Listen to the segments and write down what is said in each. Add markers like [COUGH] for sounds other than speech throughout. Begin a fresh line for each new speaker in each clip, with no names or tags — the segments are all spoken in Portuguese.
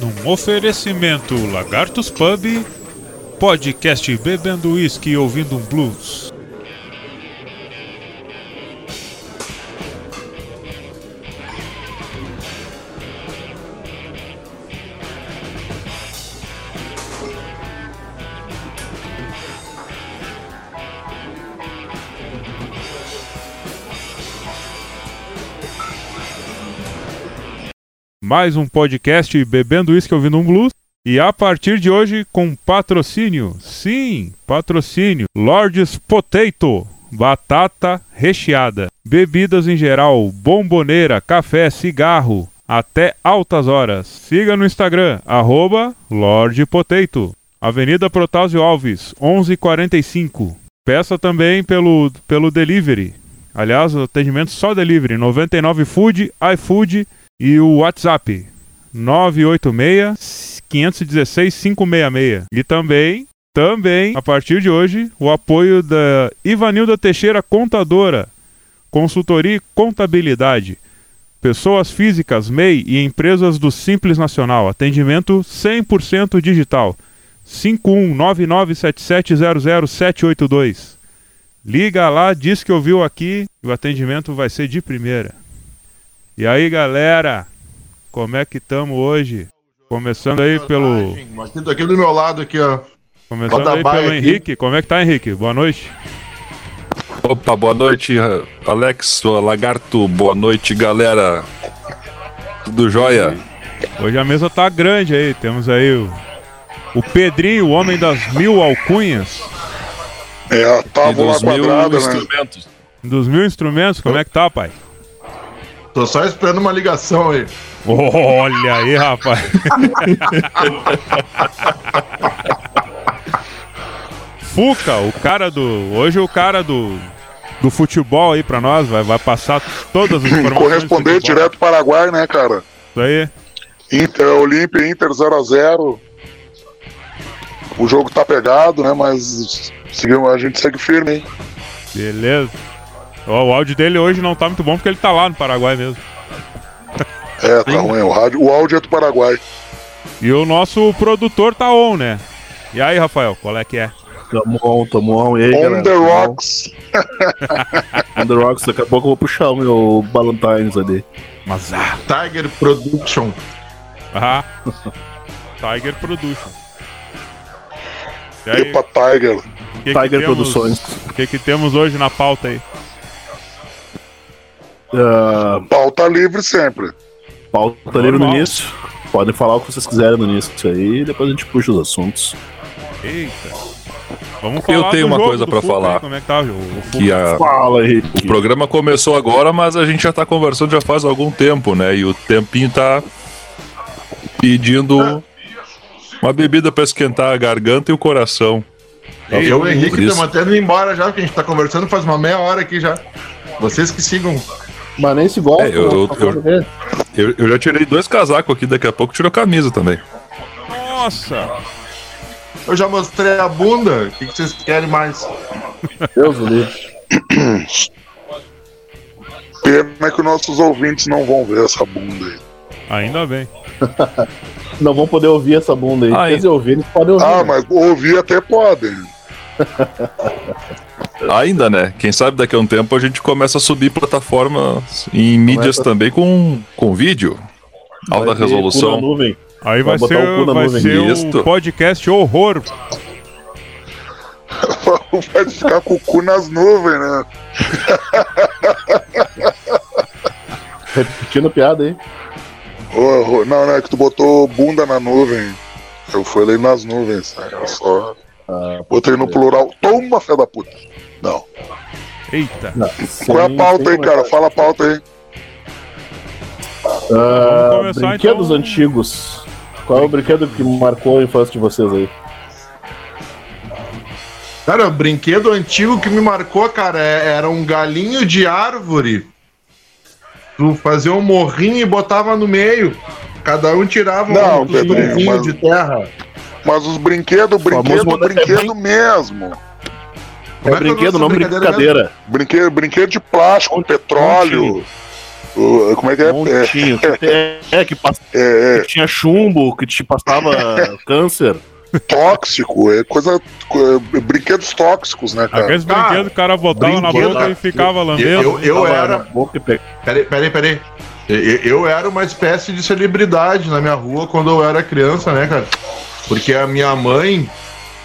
Num oferecimento Lagartos Pub, podcast bebendo uísque e ouvindo um blues. Mais um podcast Bebendo Whisky Ouvindo um Blues. E a partir de hoje, com patrocínio, sim, patrocínio, Lords Potato, batata recheada, bebidas em geral, bomboneira, café, cigarro, até altas horas. Siga no Instagram, arroba Lord Potato, Avenida Protásio Alves, 1145. Peça também pelo, pelo delivery. Aliás, atendimento só delivery, 99 Food, iFood e o WhatsApp 986 516 566. E também, também, a partir de hoje, o apoio da Ivanilda Teixeira Contadora, consultoria e contabilidade. Pessoas físicas, MEI e empresas do Simples Nacional. Atendimento 100% digital. 51997700782. Liga lá, diz que ouviu aqui e o atendimento vai ser de primeira. E aí, galera? Como é que estamos hoje? Começando aí pelo.
Marquinhos aqui do meu lado aqui, ó.
Começando aí pelo aqui. Henrique. Como é que tá, Henrique? Boa noite.
Opa, boa noite, Alex, Lagarto. Boa noite, galera. Tudo jóia?
Hoje a mesa tá grande aí. Temos aí o, o Pedrinho, o homem das mil alcunhas.
É, a tábua quadrada,
mil né? instrumentos. Dos mil instrumentos, como é que tá, pai?
Tô só esperando uma ligação aí.
Olha aí, rapaz. Fuca, o cara do. Hoje o cara do. Do futebol aí pra nós, vai, vai passar todas as informações.
Corresponder direto Paraguai, né, cara?
Isso aí.
Inter, Olímpia, Inter 0x0. O jogo tá pegado, né? Mas a gente segue firme, hein?
Beleza. O áudio dele hoje não tá muito bom porque ele tá lá no Paraguai mesmo. [LAUGHS]
É, tá ruim. O, rádio, o áudio é do Paraguai.
E o nosso produtor tá on, né? E aí, Rafael, qual é que é?
Tamo on, tamo on. E aí,
on
galera?
the rocks. [LAUGHS]
on the rocks. Daqui a pouco eu vou puxar o meu Ballantines ali.
Mas ah.
Tiger Production.
Ah. [LAUGHS] Tiger Production.
Epa, Tiger.
Que Tiger que Produções.
O que, que temos hoje na pauta aí?
Uh, pauta livre sempre.
Pauta Normal. livre no início. Podem falar o que vocês quiserem no início aí depois a gente puxa os assuntos.
Eita. Vamos falar
Eu tenho uma coisa para falar. Aí,
como é que tá, o,
o que a...
Fala, Henrique.
O programa começou agora, mas a gente já tá conversando já faz algum tempo, né? E o tempinho tá pedindo uma bebida para esquentar a garganta e o coração.
Eu e o Henrique estamos até indo embora já, porque a gente tá conversando faz uma meia hora aqui já. Vocês que sigam
mas nem se gosta. É,
eu, eu, eu, eu, já tirei dois casacos aqui, daqui a pouco tirou camisa também.
Nossa!
Eu já mostrei a bunda. O que, que vocês querem mais?
Deus do livre. [COUGHS]
Pena que nossos ouvintes não vão ver essa bunda aí.
Ainda bem. [LAUGHS]
não vão poder ouvir essa bunda aí. Quer dizer, ouvir, eles podem ouvir.
Ah, né? mas ouvir até podem. [LAUGHS]
Ainda, né? Quem sabe daqui a um tempo a gente começa a subir plataformas em mídias começa... também com, com vídeo. Alta resolução.
Aí vai, vai ser, o, vai ser um podcast horror. [LAUGHS]
vai ficar com o cu nas nuvens, né? [LAUGHS]
Repetindo piada aí.
Oh, não, não, é que tu botou bunda na nuvem. Eu fui ali nas nuvens, Eu só. Ah, Botei no plural. Toma, fé da puta. Não.
Eita.
Não, Qual é a pauta aí, cara? Fala a pauta aí.
Uh, brinquedos então... antigos. Qual é o brinquedo que marcou a infância de vocês aí?
Cara, o brinquedo antigo que me marcou, cara, é, era um galinho de árvore. Tu fazia um morrinho e botava no meio. Cada um tirava
Não,
um Pedrinho, mas... de terra.
Mas os brinquedos, brinquedo, brinquedo mesmo.
É, é brinquedo, não brincadeira. brincadeira. Brinquedo, brinquedo de plástico, petróleo.
Como é que é? É,
montinho. que até- É, que, pass- [LAUGHS]
é,
que tinha chumbo, que te passava [LAUGHS] câncer.
é tóxico, é coisa. é, brinquedos tóxicos, né, cara?
Aqueles
Cara,
brinquedos que o cara botava na boca e ficava lambendo.
Eu, eu
Tava
era.
boca e
Peraí, peraí, peraí. Eu, eu era uma espécie de celebridade na minha rua quando eu era criança, né, cara? Porque a minha mãe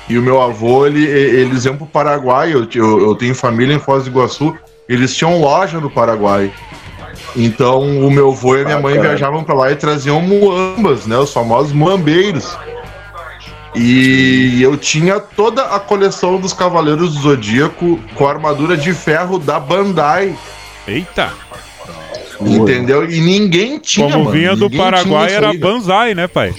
e o meu avô, ele, eles iam pro Paraguai. Eu, eu, eu tenho família em Foz do Iguaçu. Eles tinham loja no Paraguai. Então o meu avô e a minha mãe
Bacana.
viajavam pra lá e traziam muambas, né? Os famosos muambeiros. E eu tinha toda a coleção dos Cavaleiros do Zodíaco com a armadura de ferro da Bandai.
Eita!
Entendeu? E ninguém tinha.
Como
mano.
vinha do
Ninguém
Paraguai era
aí.
Banzai, né, pai?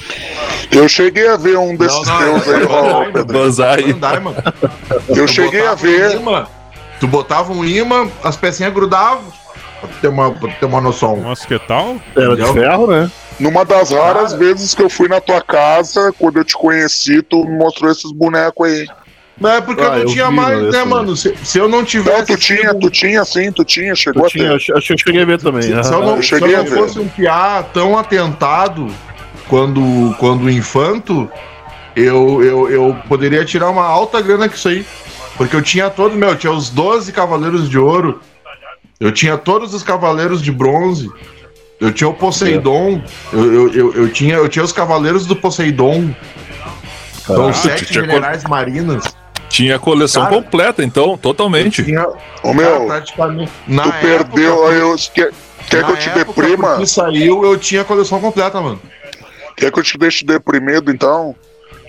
Eu cheguei a ver um desses
Não, não,
teus aí,
é
ó,
Bandai,
Pedro.
Banzai.
Mano.
Eu
Tu
cheguei a
um
ver.
tu botava um imã, as pecinhas grudavam. Pra ter uma, pra ter uma noção.
Nossa, que tal?
Era de ferro, né?
Numa das raras
Cara.
vezes que eu fui na tua casa, quando eu te conheci, tu me mostrou esses bonecos aí.
Não é porque
Ah,
eu não
eu
tinha
vi
mais, né, mano? Se, se eu não tivesse.
Não, tu tinha,
sido-
tu tinha sim, tu tinha, chegou
Eu
a
tinha,
ter.
acho, que eu cheguei a ver também.
Se, se eu não,
eu
se eu
cheguei
não fosse um piá tão atentado quando, quando infanto, eu, eu, eu poderia tirar uma alta grana com isso aí. Porque eu tinha todos, meu, eu tinha os 12 cavaleiros de ouro, eu tinha todos os cavaleiros de bronze, eu tinha o Poseidon, eu, eu, eu, eu tinha, eu tinha os cavaleiros do Poseidon, são sete
tinha
generais marinas.
Tinha a coleção
Cara.
completa, então, totalmente.
Tinha,
Ô meu,
praticamente. Na
tu perdeu,
época,
eu, quer, quer que eu te
época,
deprima?
Que saiu, eu tinha a coleção completa, mano.
Quer que eu te deixe deprimido, então?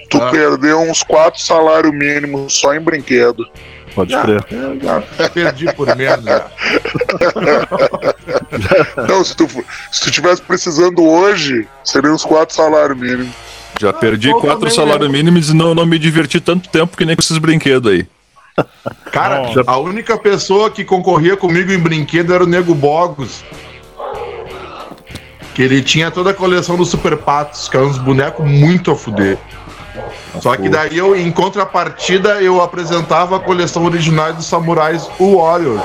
Tu
Ah.
perdeu uns quatro salários mínimos só em brinquedo.
Pode
Já,
crer.
já perdi por menos. já. [LAUGHS]
Não, se tu, se tu tivesse precisando hoje, seriam uns quatro salários mínimos.
Já perdi
Eu
quatro salários mínimos e não, não me diverti tanto tempo que nem com esses brinquedos aí.
Cara,
Nossa.
a única pessoa que concorria comigo em brinquedo era o Nego Bogos. Que ele tinha toda a coleção dos Super Patos, que eram uns bonecos muito a fuder. Só que daí eu, em contrapartida, eu apresentava a coleção original dos Samurais Warriors.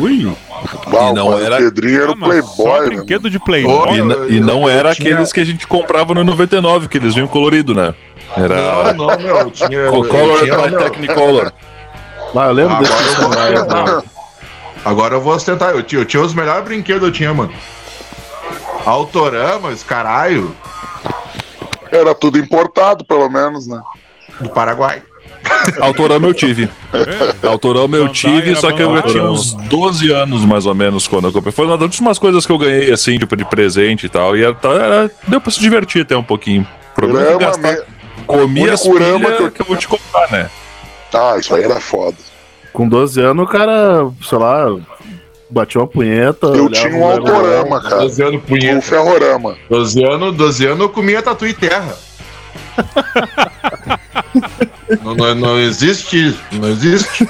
Ui.
Bah,
E não era-
Pedrinho era
Ah,
o
mas só
Playboy, né?
brinquedo de
Oh,
Playboy.
E,
eu-
e não
eu
era
tinha-
aqueles que a gente comprava no 99, que eles vinham colorido, né? Era
Não, não, meu, eu tinha. [LAUGHS] eu
Color
tinha,
by Technicolor.
Ah, eu lembro
Agora
desse
eu? Agora eu vou ostentar. Eu tinha, eu tinha os melhores brinquedos, eu tinha, mano. Autorama, esse caralho,
Era tudo importado, pelo menos, né?
do Paraguai. [LAUGHS]
Autorama eu tive. Autorama eu tive, só que eu já tinha uns 12 anos mais ou menos quando eu comprei. Foi uma das últimas coisas que eu ganhei, assim, tipo, de presente e tal. E era, era- deu pra se divertir até um pouquinho. O problema é gastar,
me-
comia as pilhas
que eu-
que eu vou te contar, né?
Ah, isso aí era foda.
Com 12 anos, o cara, sei lá, batia uma punheta.
Eu tinha um autorama, cara.
12 anos
O
punheta.
ferrorama.
12 anos, 12 anos eu comia tatu e terra. [LAUGHS] não, não, não existe isso. Não existe.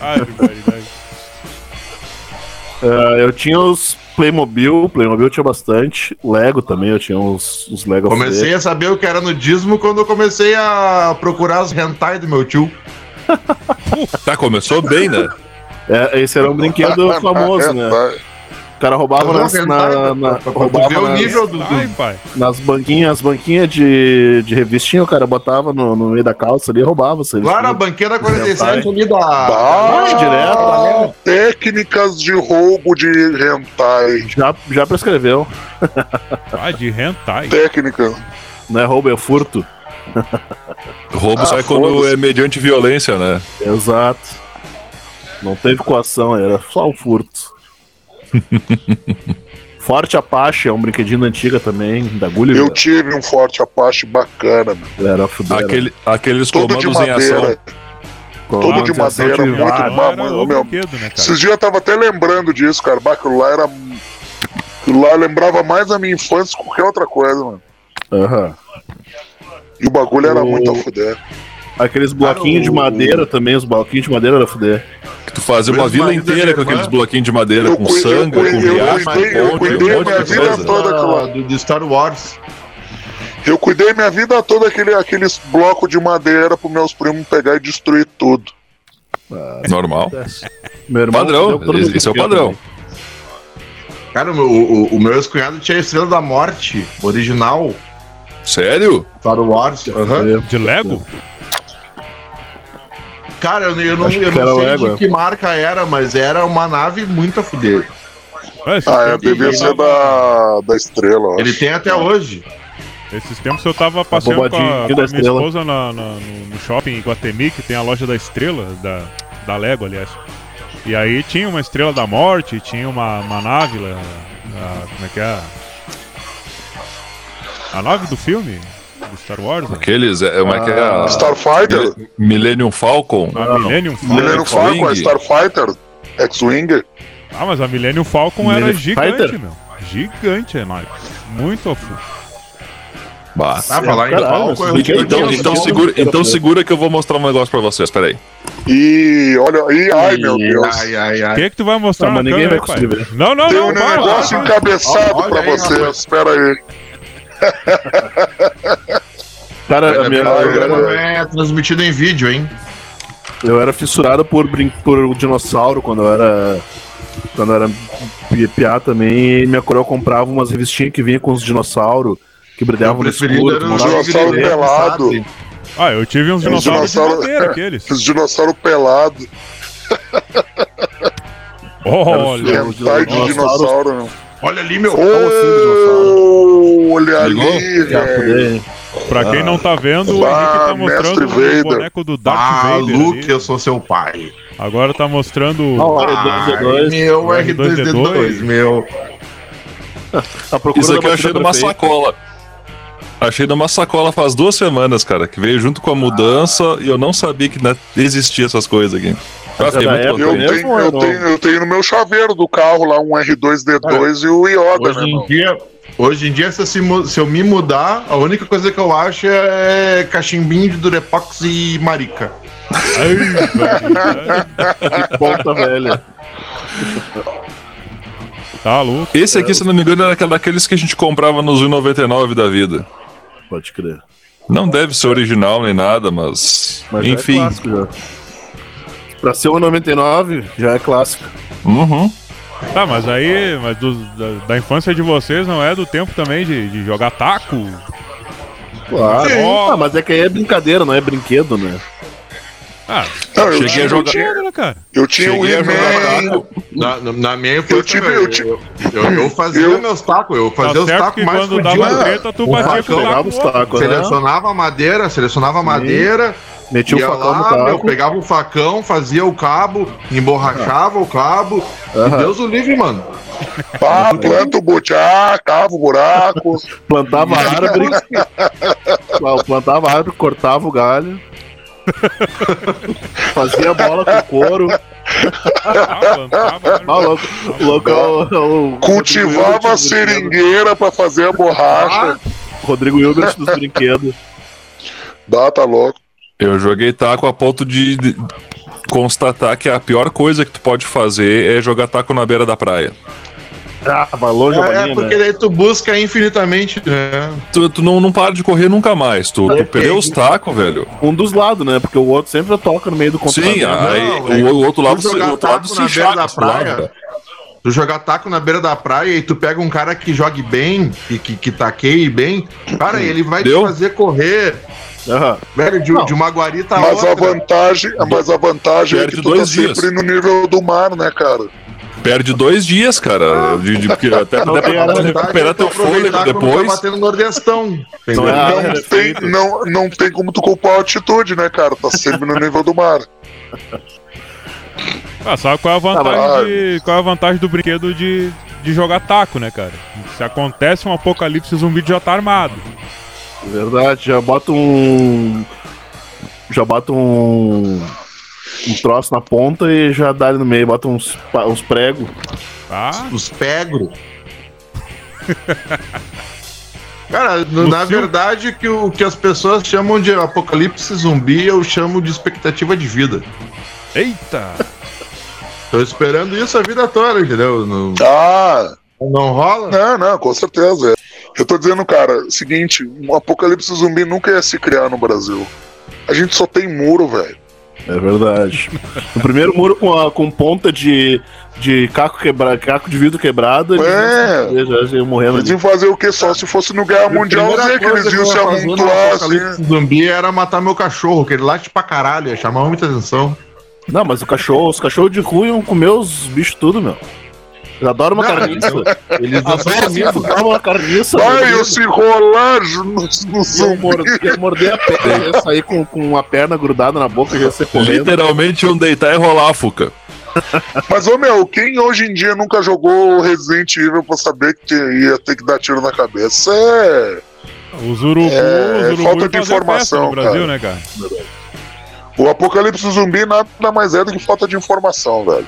Ai, barbaridade.
Ah, eu tinha os Playmobil, Playmobil eu tinha bastante. Lego também, eu tinha uns, uns Lego
Comecei a saber o que era nudismo quando eu comecei a procurar os hentai do meu tio. [LAUGHS]
Tá, começou bem, né?
É, esse era um brinquedo famoso, né? O cara roubava nas, na, na- roubava
ver o nível do,
nas banquinhas, as banquinhas de, de revistinha, o cara botava no, no meio da calça ali e roubava. Você
Lá na banqueira 47 ali da.
Ah,
direto,
técnicas de roubo de hentai.
já, já prescreveu.
Ah, de hentai.
Técnica.
Não é roubo, é furto.
Roubo
Ah,
sai quando é mediante violência, né?
Exato. Não teve coação, era só o furto. [LAUGHS] Forte Apache é um brinquedinho antiga também, da Gulliver.
Eu tive um forte Apache bacana, meu.
Era fuder.
Aquele, aqueles
todo de
comandos em ação.
madeira. todo de madeira, muito
Não,
Bah,
era
mano,
o
meu,
brinquedo, né, cara?
Esses dias eu tava até lembrando disso, cara. Bah, aquilo lá era. Aquilo lá lembrava mais a minha infância que qualquer outra coisa, mano.
Aham.
E o bagulho era
O-
muito a fuder.
Aqueles bloquinhos de
o-
madeira também, os bloquinhos de madeira era fuder.
Que tu fazia uma vila inteira com aqueles bloquinhos de madeira,
Eu
com
eu
sangue, com
eu
riacho,
cuidei- eu
com ponte,
cuidei
um monte
minha
de
vida
coisa.
toda aquela-
do, do Star Wars.
Eu cuidei minha vida toda aquele, aqueles blocos de madeira pros meus primos pegar e destruir tudo.
Normal.
Meu irmão
Padrão, esse- é o padrão.
também.
Cara, o meu, o, o meu ex-cunhado tinha a Estrela da Morte, original,
Sério?
Star Wars.
De Lego?
Cara, eu, eu não, eu não sei
Lego,
de
é.
que marca era, mas era uma nave muito a fuder.
Esses
Ah, é, ser
tava-
da, da estrela.
Ele
acho.
tem até hoje.
Esses tempos eu tava passeando com
bobadinha
a, com a minha
Estrela.
esposa na- na- no, no shopping em Guatemi, que tem a loja da Estrela, da, da Lego, aliás. E aí tinha uma Estrela da Morte, tinha uma, uma nave lá, a- como é que é? A nave do filme, do Star Wars, né?
Aqueles, é, como é que é? a-
Starfighter?
Mille- Millennium Falcon?
a Millennium Falcon.
Millennium Falcon, é
X-Wing.
Starfighter? X-Wing?
Ah, mas a Millennium Falcon era
Millennium
gigante,
Fighter?
meu. Gigante, é nóis. Muito ofu.
Bah.
Ah, falar em eu
Então, então, segura, então segura que eu vou mostrar um negócio pra vocês, peraí.
E olha aí, ai meu Deus.
Ai, ai,
O
ai.
que que tu vai mostrar
Ah,
na
mas ninguém
câmera,
vai conseguir ver.
Não, não,
Tem
não,
um
vai,
negócio
vai.
encabeçado
Olha
pra
aí,
vocês,
rapaz.
espera aí. [LAUGHS]
Cara, a minha,
é transmitido em vídeo, hein?
eu era fissurado por, brin- por dinossauro quando eu era. Quando eu era pi- piá também, e minha coroa comprava umas revistinhas que vinha com os dinossauros que brilhavam no escuro.
era
mandava
dinossauro pelado.
sabe?
Ah, eu tive uns dinossauros de
dinossauro-
madeira, aqueles. [LAUGHS]
Os dinossauros pelados.
Olha,
Os
Hentai de
dinossauros-
dinossauro, meu.
Olha ali, meu.
Ô, olha ali, velho.
pra quem não tá vendo, o
Ah,
Henrique tá mostrando o boneco do Darth
Ah,
Vader.
Luke,
ali.
eu sou seu pai.
Agora tá mostrando.
Ah, o
Ai,
R2D2.
meu
R2D2,
R2D2, meu.
A procura
Isso aqui eu achei numa sacola. Achei numa sacola faz duas semanas, cara, que veio junto com a mudança e eu não sabia que na- existia essas coisas aqui. Nossa,
É
tem muito
Eu
mesmo
tenho,
é
eu,
novo?
tenho, eu tenho no meu chaveiro do carro lá um R2D2 e o Yoda,
Hoje
né,
em dia, hoje em dia se, eu se, se eu me mudar, a única coisa que eu acho é cachimbinho de Durepox e marica.
Ai, [LAUGHS] velho,
Ponta velha.
tá louco.
Esse aqui, se não me engano, era aquela- daqueles que a gente comprava nos 1,99 da vida.
Pode crer.
Não deve ser original nem nada, mas.
Mas já é
enfim.
clássico já. Pra ser o 99, já é clássico.
Uhum.
Tá, mas aí, mas do- da, da infância de vocês não é do tempo também de, de jogar taco?
Claro. Ah, mas é que aí é brincadeira, não é brinquedo, né?
Ah,
Não, eu
Cheguei
tinha,
a
eu
jogar-
tinha,
cara?
eu tinha o
Cheguei a jogar
He-Man,
taco.
Na, na- minha infância,
Eu tive-
eu,
eu tive-
eu, eu- eu fazia
eu-
meus tacos, eu
Tá
fazia os
certo
tacos mais
quando dava treta, tu batia com o taco.
Os né?
Selecionava a madeira, selecionava a madeira,
Metia o
ia
facão no
lá, meu,
taco.
pegava o facão, fazia o cabo, emborrachava o cabo. E. Deus o livre, mano.
pá, planta o butiá, cava o buraco.
Plantava a [LAUGHS] árvore. Plantava a árvore, cortava o galho. Fazia bola com couro.
Ah, plantava,
Ah, o louco, o é o, é o
Cultivava a seringueira pra fazer a borracha.
Rodrigo Hilbert dos brinquedos.
Dá, tá louco.
Eu joguei taco a ponto de de constatar que a pior coisa que tu pode fazer é jogar taco na beira da praia.
Ah, vai longe a
É,
bolinha,
porque
né?
daí tu busca infinitamente, né?
Tu, tu não, não para de correr nunca mais. Tu, tu perdeu os tacos, velho.
Um dos lados, né? Porque o outro sempre toca no meio do
Sim,
computador.
aí
Não,
o, o outro lado,
tu jogar
o outro lado
taco
se
na beira
enxaga,
da
se
praia. Tu jogar taco na beira da praia e tu pega um cara que jogue bem, que, que, que taqueie bem, cara, ele vai
Deu?
te fazer correr,
Aham.
velho, de, de uma guarita a
Mas a
outra.
vantagem, mas a vantagem é
Perde
que tu tá
dois dias.
sempre no nível do mar, né, cara?
Perde dois dias, cara. De, de, porque até,
Não,
até
tem a
pra recuperar
é
teu fôlego
Tá
depois.
batendo nordestão. Entendeu?
Não é Ah,
não, tem,
perfeito.
não, não tem como tu culpar a altitude, né, cara? Tá sempre no nível do mar.
Ah, sabe qual é a vantagem, de- qual é a vantagem do brinquedo de, de jogar taco, né, cara? Se acontece um apocalipse zumbi, tu já tá armado.
Verdade, já bota um. Já bota um. Um troço na ponta e já dá ali no meio, bota uns, uns pregos.
Tá?
Os pegro. [LAUGHS] Cara, no- na verdade, que o que as pessoas chamam de apocalipse zumbi, eu chamo de expectativa de vida.
Eita!
Tô esperando isso a vida toda, entendeu? Não,
Ah,
não rola?
não, não, com certeza. Eu tô dizendo, cara, seguinte, um apocalipse zumbi nunca ia se criar no Brasil. A gente só tem muro, velho.
É verdade. O primeiro muro com, a, com ponta de de caco, quebra, caco de vidro quebrado, eles
É.
iam- já, já iam morrendo
Eles
ali.
iam fazer o que só se fosse no Guerra Mundial Z que eles iam se amontoar assim.
Apocalipse zumbi era matar meu cachorro, que ele late pra caralho, ia chamar muita atenção.
Não, mas o cachorro, os cachorros de rua iam comer os bichos tudo, meu. Eles adoram uma
Não,
carniça. Eles
Adoram
adoram uma carniça.
Vai,
meu.
eu se enrolar no, no
Iam
zumbi.
morder, a perna, ia sair com, com uma perna grudada na boca, ia ser correndo.
Literalmente iam deitar e rolar, Fuca.
Mas, ô meu, quem hoje em dia nunca jogou Resident Evil pra saber que ia ter que dar tiro na cabeça? É.
Os urubu,
É,
os urubu
falta de informação,
no Brasil,
cara.
né, cara?
O apocalipse zumbi nada mais é do que falta de informação, velho.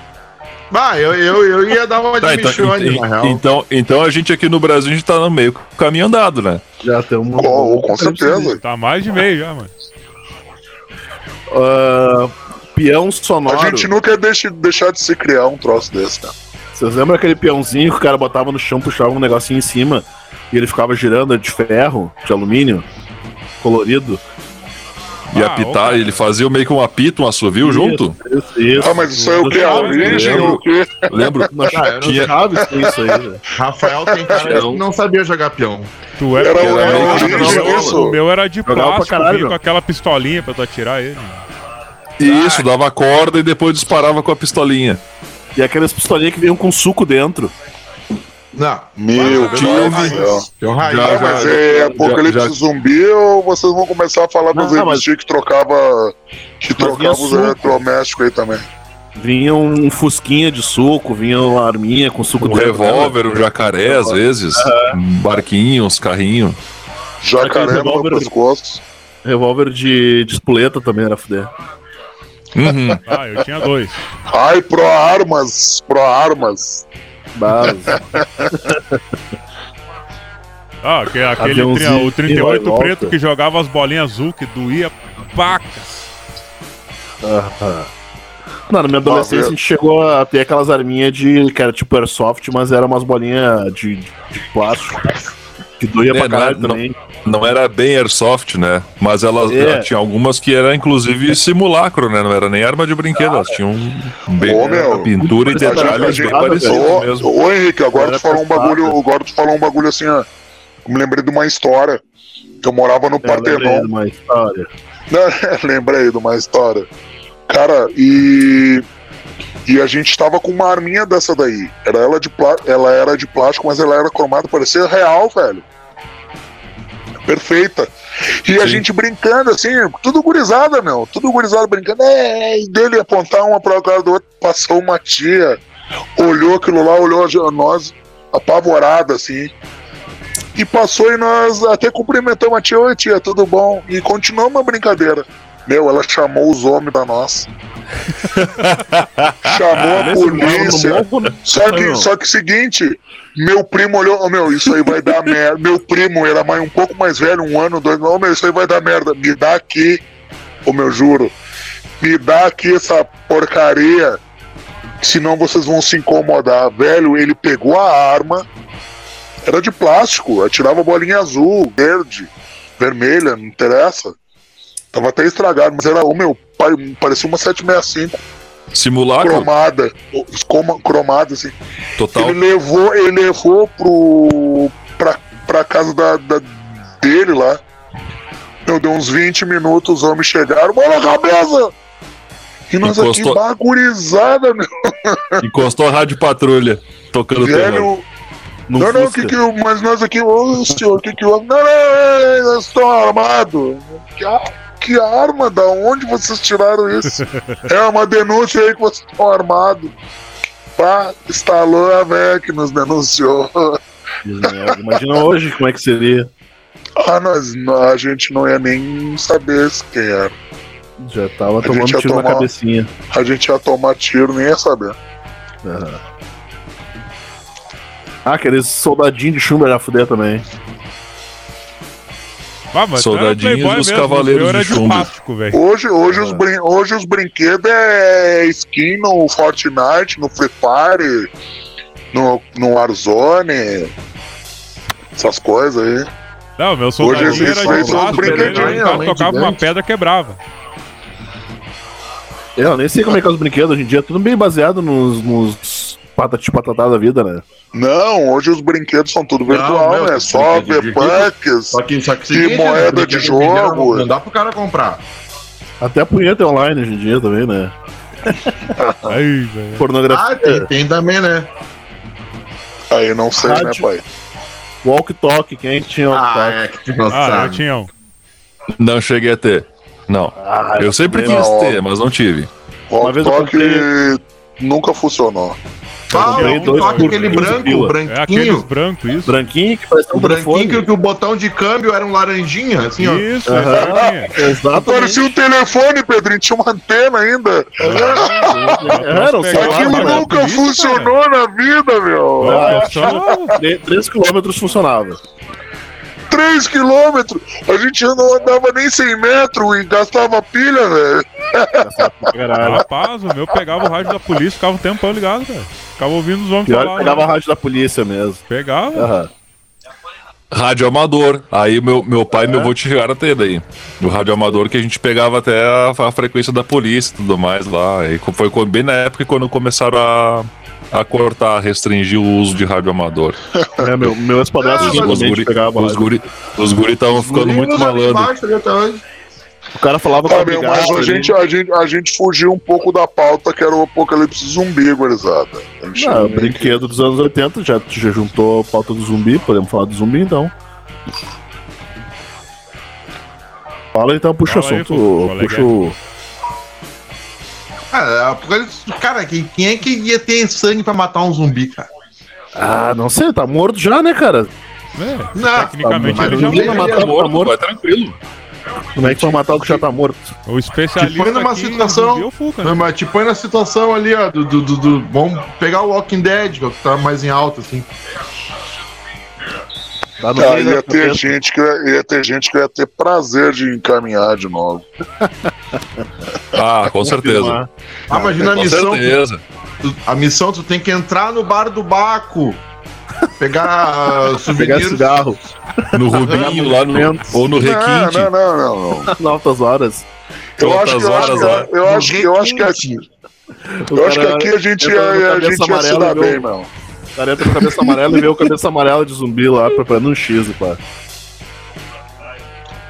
Ah, eu, eu, eu ia dar uma [LAUGHS]
Tá,
de
então,
Michone, na real.
então, então a gente aqui no Brasil, a gente tá no meio com o caminho andado, né?
Já tem uma.
Com, com certeza.
Tá mais de meio já, mano.
Ah, peão
A
sonoro.
gente nunca deixa, deixar de se criar um troço desse, cara.
Vocês lembram aquele peãozinho que o cara botava no chão, puxava um negocinho em cima e ele ficava girando de ferro, de alumínio, colorido?
E
Ah,
apitar,
opa.
ele fazia meio que um apito, um assovio junto.
Isso, isso.
Ah, mas isso aí é o que? A
Chaves,
origem
lembro.
ou o quê?
Lembro?
Na
Ah, eu não
Tinha-
Chaves isso aí.
Rafael tem cara que não sabia jogar peão.
Tu é
Era,
Era
era origem disso.
O meu era de
Jogava
plástico, vinha com aquela pistolinha pra tu atirar ele.
Isso, dava corda e depois disparava com a pistolinha.
E aquelas pistolinhas que vinham com suco dentro.
Não.
Meu
Ah,
Deus do.
Já,
Ah,
já,
mas é apocalipse
já-
zumbi ou vocês vão começar a falar dos
mas-
que trocava que
Mas
trocava os eletrodomésticos aí também?
Vinha um fusquinha de suco, vinha uma arminha com suco
Um
dentro.
revólver, um jacaré, às vezes. Um barquinho, uns carrinhos.
Jacaré
Aquele
no
revólver-
pescoço.
Revólver de, de espoleta também era fuder.
Uhum.
Ah, eu tinha dois.
Ai, pro armas, pro armas.
Base. [LAUGHS]
Ah, que- aquele
Aviãozinho
tri- o
que
38
vai e
preto
volta.
que jogava as bolinhas azul que doía pacas.
Aham. Não, na minha adolescência a gente chegou a ter aquelas arminhas de. que era tipo airsoft, mas era umas bolinhas de, de plástico. Que doía
É,
pra
não
caralho
é- não-
também.
Não era bem airsoft, né? Mas elas
É.
tinha algumas que era inclusive simulacro, né? Não era nem arma de brinquedo, elas tinham bem,
Ô, meu,
pintura e detalhes bem parecidos
Ô,
mesmo.
ô, Henrique, agora tu falou um bagulho, agora tu falou um bagulho assim, ó. Eu me lembrei de uma história. Que eu morava no
Eu lembrei
Partenon.
de uma história. [LAUGHS] [LAUGHS]
Lembrei de uma história. Cara, e. E a gente tava com uma arminha dessa daí. Era ela, de plá... ela era de plástico, mas ela era cromada, parecia real, velho. Perfeita. E a
Sim.
gente brincando, assim, tudo gurizada, meu. Tudo gurizada brincando. É, e dele apontar uma pra cara do outro. Passou uma tia, olhou aquilo lá, olhou a nós, apavorada, assim. E passou e nós até cumprimentamos a tia, oi tia, tudo bom? E continuamos a brincadeira. Meu, ela chamou os homens pra nós. [LAUGHS] chamou a polícia.
né?
Só que, só que seguinte, meu primo olhou, ô meu, isso aí vai dar merda. [LAUGHS] Meu primo era mais, um pouco mais velho, um ano, dois, ô meu, isso aí vai dar merda. Me dá aqui, ô meu, juro. Me dá aqui essa porcaria, senão vocês vão se incomodar. Velho, ele pegou a arma, era de plástico, atirava bolinha azul, verde, vermelha, não interessa. Tava até estragado, mas era, ô meu, pa- parecia uma 765
Simulacro
cromada, coma- cromada assim.
total.
Ele levou, ele levou pro pra, pra casa da, da- dele lá. Meu, deu uns 20 minutos, os homens chegaram, mano, a cabeça! E nós
Encostou-
aqui bagurizada, meu
Encostou a rádio patrulha, tocando
velho. Não, não,
Fusca.
que que o- mas nós aqui, ô senhor, que que o. Não, não, não, nós estamos armados. Que, a- que arma? Da onde vocês tiraram isso? [LAUGHS] é uma denúncia aí que vocês estão armados. Pá, instalou a véia que nos denunciou.
Imagina hoje como é que seria.
Ah, nós, a gente não ia nem saber quem era.
Já tava
A
tomando tiro na
tomar-
cabecinha.
A gente ia tomar tiro, nem ia saber.
Aham. Ah, aqueles soldadinhos de chumbo era fuder também.
Ah,
Soldadinhos dos Cavaleiros de Chumbo.
plástico.
Hoje, hoje, os, brin hoje os brinquedos é skin no Fortnite, no Free Fire, no, no Warzone, essas coisas aí.
Não, meu
Hoje
soldadinho
esses
era de
são
plástico,
brinquedinhos
ele, o cara tocava uma pedra quebrava.
Eu nem sei como é que é os brinquedos hoje em dia, tudo bem baseado nos, nos patati patatá da vida, né?
Não, hoje os brinquedos são tudo
Não,
virtual,
meu,
né? Só V-Packs.
Só que, só que,
E
seguinte,
moeda
né,
de
milhão,
jogo.
Não dá pro cara comprar.
Até a punheta é online hoje em dia também, né? [LAUGHS]
Aí, velho.
Pornografia.
Ah, tem, tem também, né?
Aí não sei, né,
Rádio.
pai?
Walk talk, quem tinha walk
Ah,
talk?
é que tu não
Ah, eu tinha um.
Não cheguei a ter. Não.
Ah,
Eu sempre quis
não.
ter, mas não tive.
Uma vez eu
Walk
comprei-
nunca funcionou.
Ah,
comprei dois
toque
por
aquele
15
branco,
pila.
o
É aqueles
branquinho.
brancos, isso.
Branquinho que parece
O
um
branquinho que, que o botão de câmbio era um laranjinha, assim, ó.
Isso,
Aham.
exatamente.
Exatamente.
Parecia um telefone, Pedrinho, tinha uma antena ainda.
Era um
Pegar
celular,
Aquilo
né?
não-
nunca
polícia,
funcionou na vida, meu.
É só
3 km funcionava.
3 quilômetros. A gente não andava nem 100 metros e gastava pilha, velho.
Rapaz, o meu pegava o rádio da polícia, ficava um tempão ligado, cara. Ficava ouvindo os homens
Pior
falar.
pegava
né?
rádio da polícia mesmo.
Pegava.
Aham.
Rádio amador. Aí meu, meu pai e meu avô chegaram a ter daí. O rádio amador que a gente pegava até a, a frequência da polícia e tudo mais lá. E foi bem na época quando começaram a, a cortar, restringir o uso de rádio amador.
É, meu, meu ex-padrasto
Ah,
Os guri os guri os guri estavam ficando muito malandro.
até hoje.
O cara falava
Ah, meu, mas a gente, a, gente, a gente fugiu um pouco da pauta que era o apocalipse zumbi, gurizada.
Não, o brinquedo dos anos 80 já, já juntou a pauta do zumbi, podemos falar do zumbi então. Fala então, puxa o
Fala aí,
assunto.
É
puxa
é?
o.
Cara, cara quem, quem é que ia ter sangue pra matar um zumbi, cara?
Ah, não sei, tá morto já, né, cara?
É,
Não,
tecnicamente
mas
ele
não
já
ninguém
morreu.
vai matar-
tá morto.
vai tranquilo.
Como é que vai matar o que já tá morto?
O especialista
Te põe numa
aqui
situação-
é Fuca,
Não,
né?
mas te põe na situação ali, ó, do, do, do, do- Vamos pegar o Walking Dead, é que tá mais em alta, assim.
Tá no
Ah, ia ter gente que ia, ia ter gente que ia ter prazer de encaminhar de novo. [LAUGHS]
Ah, com certeza.
Ah, imagina a
Com
missão.
certeza.
tu- a missão, tu tem que entrar no bar do Baco. Pegar uh, [LAUGHS]
Pegar
souvenirs.
cigarro
No Rubinho, lá no. Ou no Requinte.
Não, não, não, não, [LAUGHS] não.
altas horas.
Eu
Altas
acho que eu acho
horas,
eu acho que eu acho que aqui, eu acho que aqui a gente ia, a gente
cabeça
ia se dar bem,
o-
meu.
Cara entra com a cabeça amarela e vê o cabeça amarela de zumbi lá preparando um X, pá.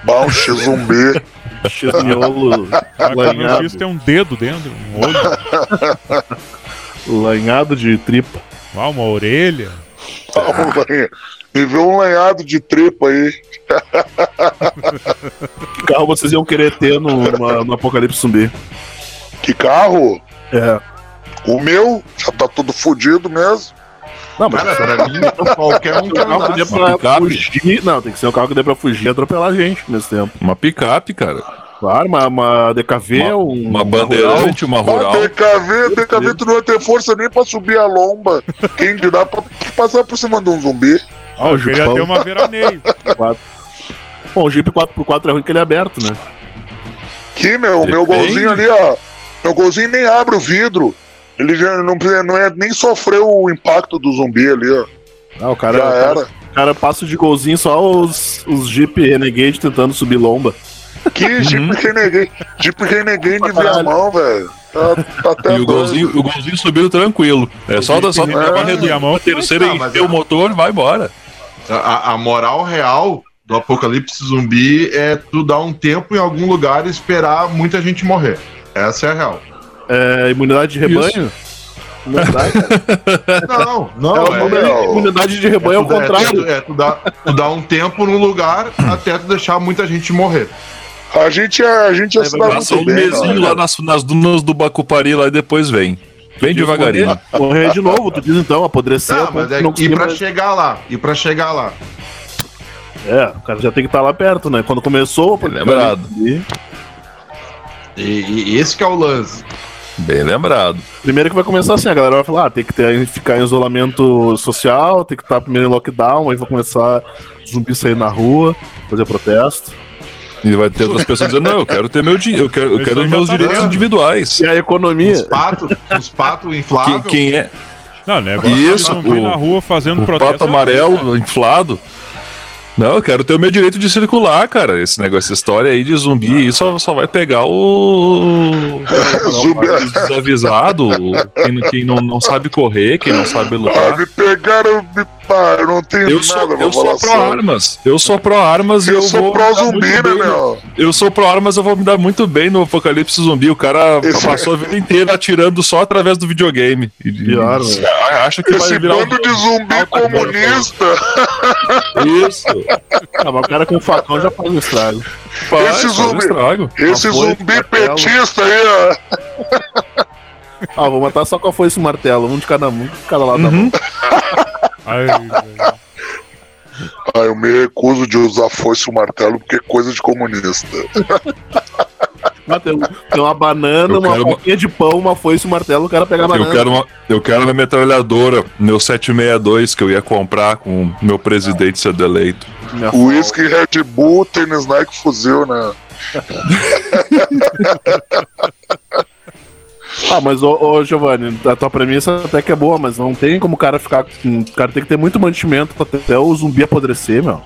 Bah, um X zumbi.
X miolo lanhado,
X tem um dedo dentro, um olho,
lanhado de tripa.
ah, uma orelha.
Um Me vê um lanhado de tripa aí.
Que carro vocês iam querer ter no, no, no Apocalipse Zumbi?
Que carro?
É.
O meu já tá tudo fudido mesmo.
Não, mas
pra mim, qualquer um que
carro que dê
andasse.
pra
picape.
fugir. Não, tem que ser um carro que dê pra fugir e atropelar a gente nesse tempo.
Uma picape, cara.
Claro, uma, uma DKV,
Uma,
um.
uma bandeirante, uma rural.
DKV, DKV, tu não vai ter força nem pra subir a lomba. Quem dirá pra passar por cima de um zumbi?
Ah, o Jeepão
ter uma veraneio.
4. Bom, o Jeep 4x4 é ruim que ele é aberto, né?
Aqui, meu, meu golzinho ali, ó. Meu golzinho nem abre o vidro. Ele já não, não é, nem sofreu o impacto do zumbi ali, ó.
Ah, o cara,
Já
o cara,
era.
o cara passa de golzinho só os, os Jeep Renegade tentando subir lomba.
Que Jeep Renegade. Jeep Renegade de viamão, velho. Tá, tá até
E o golzinho, o golzinho subindo tranquilo. É só, da, só
Renegade,
reduzida
a mão
a terceira
tá,
e
mas
encher o
é-
motor vai embora.
A, a moral real do apocalipse zumbi é tu dar um tempo em algum lugar e esperar muita gente morrer. Essa é a real.
É, imunidade de rebanho? Imunidade, [LAUGHS]
Não, não,
é, o
é,
nome
é,
é, imunidade de rebanho é o
tu- é,
contrário.
tu- é, tu, dá, tu dá um tempo num lugar até tu deixar muita gente morrer.
A gente, é- a gente ia se dar
Passa um
bem,
mesinho
ó.
lá nas, nas dunas do Bacupari lá e depois vem. Vem devagarinho.
Morrer de novo, tu diz então, apodrecer.
Tá, mas é
não
ir
conseguir
pra
mais-
chegar lá, ir pra chegar lá.
É, o cara já tem que estar lá perto, né? Quando começou, o
Lembrado.
E-
E, e esse que é o lance.
Bem lembrado.
Primeiro que vai começar assim, a galera vai falar, ah, tem que ter, ficar em isolamento social, tem que estar primeiro em lockdown, aí vai começar zumbi sair na rua, fazer protesto.
E vai ter outras pessoas dizendo, não, eu quero ter meu dinheiro, eu quero, eu quero os meus
tá
direitos individuais.
E a
Os
economia,
patos, os patos
Quem,
infláveis.
quem é
Não, né? Agora
Isso, o-
na rua fazendo
o
protesto.
pato amarelo inflado? Não, eu quero ter o meu direito de circular, cara. Esse negócio, essa história aí de zumbi, isso só, só vai pegar o. [LAUGHS]
Zumbi.
o desavisado, quem, quem não, não sabe correr, quem não sabe
Ah,
lutar.
me pegaram, me pá, não tenho
Eu sou,
nada pra
eu sou pró
sério.
armas. Eu sou pró armas e
Eu
eu
sou
vou. dar
zumbi,
muito
né,
bem no-
meu?
Eu sou pró armas, eu vou me dar muito bem no Apocalipse Zumbi. O cara
Esse-
passou a vida inteira atirando só através do videogame. E,
Pior,
e-
né?
Acha que
Esse
vai virar
bando
um-
de zumbi
alta
comunista.
Isso.
Ah, mas o cara com facão já faz um estrago.
Faz,
Esse
faz um
zumbi-
estrago.
Esse zumbi petista aí, ó.
Ah, vou matar só com a foice e o martelo, um de cada um, de cada lado da
Uhum.
mão.
Ai, velho.
Ah, eu me recuso de usar foice e o martelo porque é coisa de comunista.
Ah, tem, um- tem uma banana,
Eu
uma
quero uma-
faquinha de pão, uma foice e o martelo, o cara pega a
Eu
banana.
quero, uma, eu quero uma metralhadora, meu 762, que eu ia comprar com o meu presidente sendo eleito.
Whisky, Red Bull, tênis Nike, fuzil, né? [LAUGHS]
Ah, mas ô, ô Giovanni, a tua premissa até que é boa, mas não tem como o cara ficar. com- O cara tem que ter muito mantimento até o zumbi apodrecer, meu.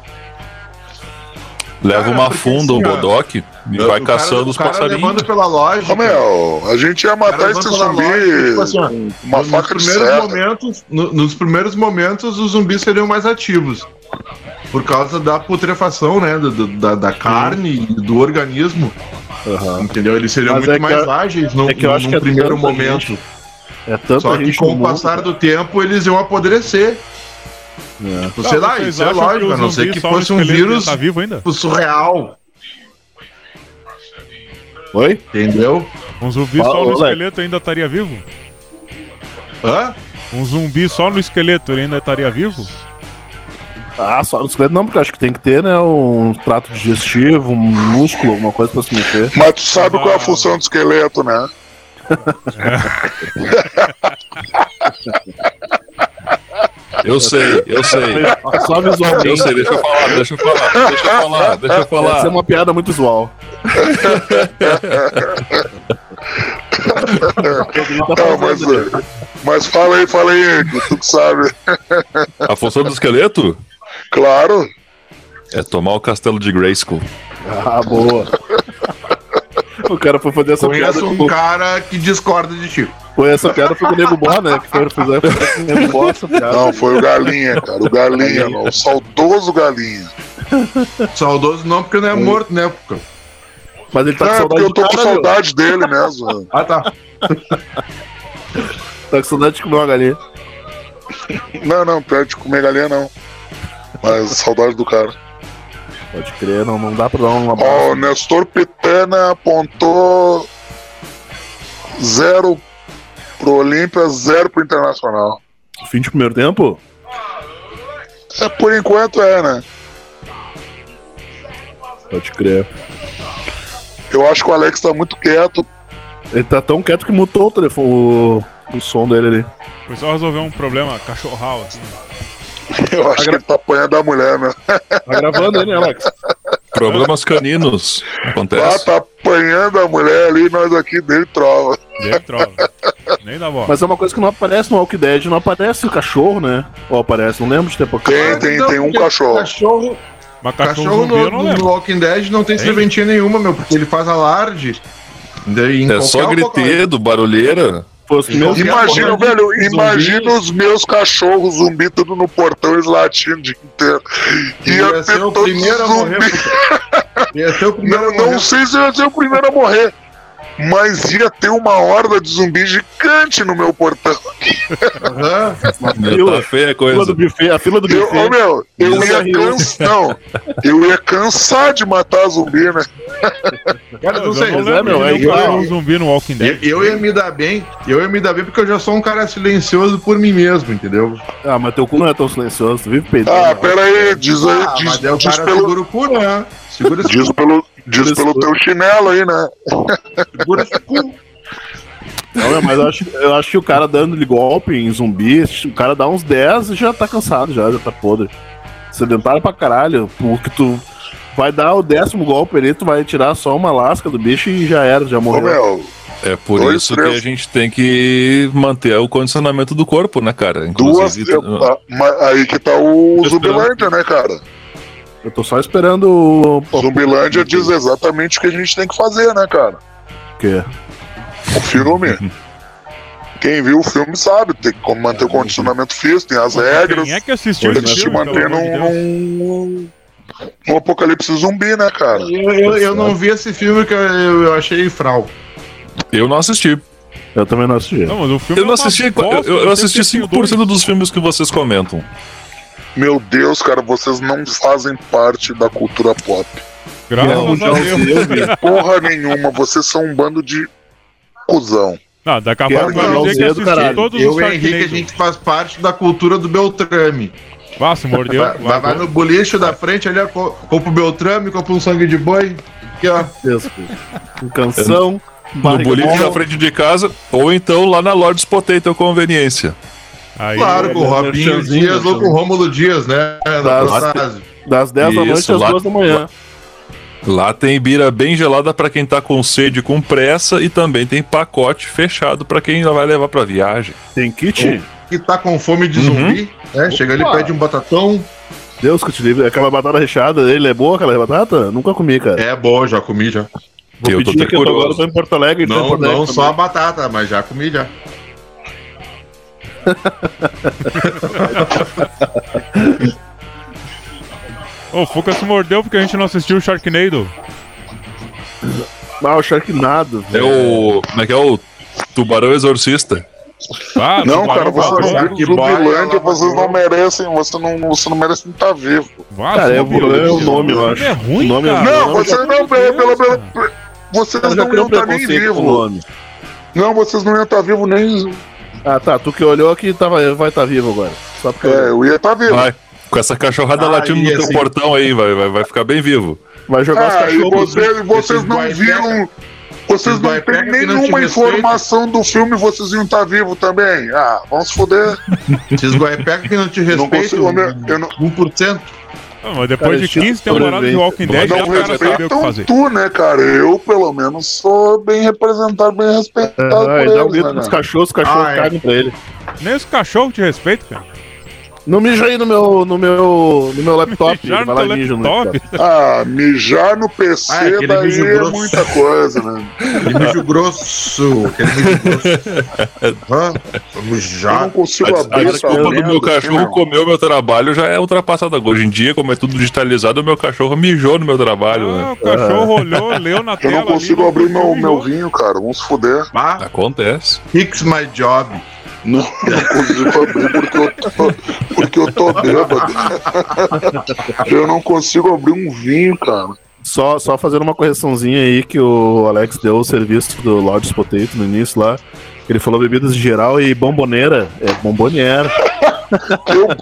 Leva
Cara,
uma funda, um
assim, ó,
bodoque e vai
O cara-
caçando os passarinhos.
levando pela.
Ô, meu, a gente ia matar esse zumbi
lógica, tipo assim, ó,
uma
nos
faca de
primeiros momentos, no- nos primeiros momentos, os zumbis seriam mais ativos. Por causa da putrefação, né? do- do- da, da carne e do organismo. Entendeu? Eles seriam
Mas
muito
é
mais ágeis no,
é que eu acho
num
que é
primeiro momento.
gente É tanta
Só que com o passar do tempo eles iam apodrecer.
É.
Sei
Ah,
lá, isso é
que
lógico, a não ser que fosse um vírus
Tá vivo ainda?
surreal.
Oi?
Entendeu?
Um zumbi
Fala,
só no
Alex.
esqueleto ainda estaria vivo?
Hã?
Um zumbi só no esqueleto ele ainda estaria vivo?
Ah, só no esqueleto não, porque eu acho que tem que ter, né? Um trato digestivo, um músculo, alguma coisa pra se mexer.
Mas tu sabe qual é a
Ah.
função do esqueleto, né? [LAUGHS] [LAUGHS] [LAUGHS]
Eu sei, eu sei.
Só
Eu
visualmente.
sei, deixa eu falar, deixa eu falar, deixa eu falar, deixa eu
Essa é
falar.
uma piada muito visual.
Tá, mas, mas fala aí, fala aí, tu que sabe.
A função do esqueleto
Claro.
é tomar o castelo de Grayskull.
Ah, boa. O cara foi fazer essa piada
Conheço um
com,
cara que discorda de ti.
foi essa piada foi com o Nego Bó, né? Que foi fazer foi com o Nego Bó essa piada.
Não, foi o Galinha, cara. O Galinha, o saudoso Galinha.
Saudoso não, porque não é morto, né? Porque-
Mas ele tá com
É, porque
saudade
eu tô com
cara, meu.
saudade dele mesmo.
Ah, tá.
Tá com saudade de comer uma galinha.
Não, não, pior de comer galinha não. Mas saudade do cara.
Pode crer, não, não dá pra dar uma
Ó, o Nestor Pitana apontou zero pro Olímpia, zero pro Internacional.
Fim de primeiro tempo?
É, por enquanto é, né?
Pode crer.
Eu acho que o Alex tá muito quieto.
Ele tá tão quieto que mutou o telefone, o, o som dele ali.
Foi só resolver um problema cachorral, assim. [LAUGHS]
Eu acho que ele tá apanhando a mulher, né?
Tá gravando aí, né, Alex?
Problemas caninos.
Ah,
Acontece.
tá apanhando a mulher ali, nós aqui dele trova.
Dele trova. Nem dá bola.
Mas é uma coisa que não aparece no Walking Dead, não aparece o cachorro, né? Ou aparece, não lembro de ter
Tem,
apocalipse.
tem,
Não,
tem um cachorro.
Cachorro,
Mas cachorro,
cachorro no,
não
no. Walking Dead não tem serventia nenhuma, meu, porque ele faz alarde. Daí, em
É só gritedo, barulheira.
Os
Imagina,
porra de
velho,
zumbi.
imagina os meus cachorros zumbi tudo no portão, eles latindo o dia inteiro. Ia
Ia
ter
ser o primeiro a
zumbi.
morrer. puta. Ia ser o primeiro
Não,
a morrer.
não sei se eu ia ser o primeiro a morrer. Mas ia ter uma horda de zumbi gigante no meu portão.
Aham.
fila,
Tá feia a
fila
coisa.
do buffet, a fila do
Eu,
buffet.
ô, meu, eu ia cansar. Não, eu ia cansar de matar zumbi, né?
Cara, não
Eu
sei.
não
é,
lembro
meu, é igual.
um zumbi no Walking
Eu,
Dead.
eu ia me dar bem, eu ia me dar bem porque eu já sou um cara silencioso por mim mesmo, entendeu?
Ah, mas teu cu não é tão silencioso, tu vive peidando.
Ah,
né?
pera aí, diz aí,
Ah,
diz,
mas o
diz
cara
pelo,
segura o cu, né? Segura esse
diz
cu,
pelo, diz pelo teu chinelo aí, né?
Não, meu, mas eu acho, eu acho que o cara dando-lhe golpe em zumbi, o cara dá uns 10 e já tá cansado, já, já tá podre. Sedentário pra caralho, porque tu vai dar o décimo golpe ali, tu vai tirar só uma lasca do bicho e já era, já
Ô,
morreu.
meu,
É por
Dois,
isso
três.
que a gente tem que manter o condicionamento do corpo, né, cara?
duas.
Inclusive,
eu- ah, mas aí que tá o Zumbilândia, né, cara?
Eu tô só esperando o. o
Zumbilândia diz exatamente o que a gente tem que fazer, né, cara?
quê?
O filme. Quem viu o filme sabe, tem que manter o condicionamento físico, tem as regras.
Quem é que assistiu esse filme,
manter num, num apocalipse zumbi, né, cara?
Eu, eu, eu não vi esse filme que eu, eu achei fral.
Eu não assisti.
Eu também não assisti.
Não, mas o filme
Eu não
é uma
assisti. eu, eu
não
assisti
sei se tem
5% dos filmes que vocês comentam.
Meu Deus, cara, vocês não fazem parte da cultura pop.
Graças
Não,
a
vi. [LAUGHS]
Porra nenhuma, vocês são um bando de cuzão.
Não, daqui a pouco
é
vai
o
dizer que assistiu
caralho.
todos os
Eu e o Henrique, a gente faz parte da cultura do Beltrame.
Vá, se mordeu.
Vai, vai, vai no boliche da frente ali, compra o Beltrame, compra um sangue de boi. Aqui, ó.
Deus, Com canção.
No
mole.
na frente de casa, ou então lá na Lord's Potato Conveniência.
Aí,
Claro, com o
é,
Robinho Dias ou com o Rômulo Dias, né? Da
lá-
frase.
Das 10 da noite às
lá-
2 da manhã.
Lá tem bira bem gelada pra quem tá com sede e com pressa e também tem pacote fechado pra quem vai levar pra viagem.
Tem kit?
Que tá com fome de
Uhum.
zumbi, né? Chega ali, pede um batatão.
Deus que te livre. Aquela batata recheada dele é boa, aquela batata? Nunca comi, cara.
É bom, já comi já.
Vou
Eu tô
pedir
até
que eu tô agora
curioso.
tô em Porto Alegre. tô
Não,
Porto Alegre
não
também.
só a batata, mas já comi já. [LAUGHS]
Ô, o Fuca se mordeu porque a gente não assistiu o Sharknado.
Ah, o Sharknado.
É o. Como é que é o Tubarão Exorcista?
Ah,
Não, cara, vocês não
que
Zumbilândia, vocês não merecem, você não, você não merece nem estar vivo.
Vá,
Cara, é o é o nome, eu acho.
É ruim,
O nome é-
cara.
Não,
não,
vocês não, pelo, pelo,
Deus,
pelo,
cara.
vocês não iam estar nem
com o
vivos.
nome.
Não, vocês não iam estar vivos nem.
Ah, tá. Tu que olhou aqui tava, vai estar vivo agora. Só porque
É, eu ia estar vivo.
Vai. Com essa cachorrada
Ah,
latindo no
e
teu
assim-
portão aí, vai, vai, vai ficar bem vivo.
vai jogar os
Ah, e
cachorros.
vocês, vocês
esses
não viram. Vocês não têm
não
nenhuma informação do filme, vocês iam estar vivos também. Ah, vamos se foder.
Esses guaipeca que não te
Não
respeitam.
consigo, eu, eu não,
1%.
Não, mas depois
Cara,
de
esse tipo
15
de
temporadas de. Walking Dead,
não
já o cara sabe o que fazer.
tu, né, cara? Eu, pelo menos, sou bem representado, bem respeitado
Ah,
por
ele dá um grito
né, cara?
cachorros, os cachorros
Ah, é.
cagam pra ele.
Nem os cachorros te respeitam, cara.
Não mija aí no meu, no meu, no meu laptop. Ele
no
vai lá no
laptop.
Ah, mijar no PC
Ah,
daí
mijo
é
grosso.
muita coisa, né?
Aquele mijo grosso. Aquele mijo grosso. [LAUGHS] Hã? Vamos
Eu não consigo
A, a
abrir essa
desculpa do meu
aqui,
cachorro
meu.
comer o meu trabalho já é ultrapassada. Hoje em dia, como é tudo digitalizado, o meu cachorro mijou no meu trabalho,
Ah,
né?
o cachorro olhou, [LAUGHS] leu na
Eu
tela.
não consigo
ali,
abrir meu, meu vinho, cara. Vamos se fuder.
Ah,
Acontece.
fix my job.
Não, não consigo abrir porque eu tô, porque eu tô bêbado. Eu não consigo abrir um vinho, cara.
Só, só fazendo uma correçãozinha aí que o Alex deu o serviço do Lord's Potato no início lá. Ele falou bebidas em geral e bomboneira. É bomboniera.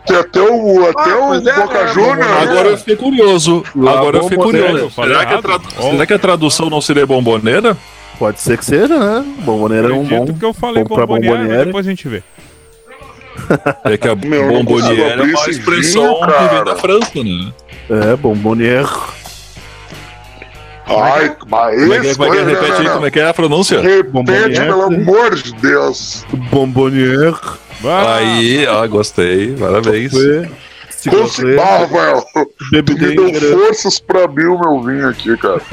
Tem até o, até
Ah,
o
é,
Boca
é,
Júnior.
Agora eu fiquei curioso.
Lá,
Agora eu fiquei curioso. Será que, a será que a tradução não seria bomboneira?
Pode ser que seja, né? Bomboneira é um bom.
que eu falei
bom pra
bomboniere, depois a gente vê.
É que a [LAUGHS]
Meu,
é
abrir
uma expressão que vem da França, né?
É, bomboniere.
Ai, mas
Como é que é?
esse
Como é que é? Repete aí como é que é a pronúncia.
Repete, pelo amor de Deus.
Bomboniere.
Ah,
Aí, ó, gostei. Parabéns.
Se
Consegui,
você
ah, Rafael, me deu forças pra abrir o meu vinho aqui, cara. [LAUGHS]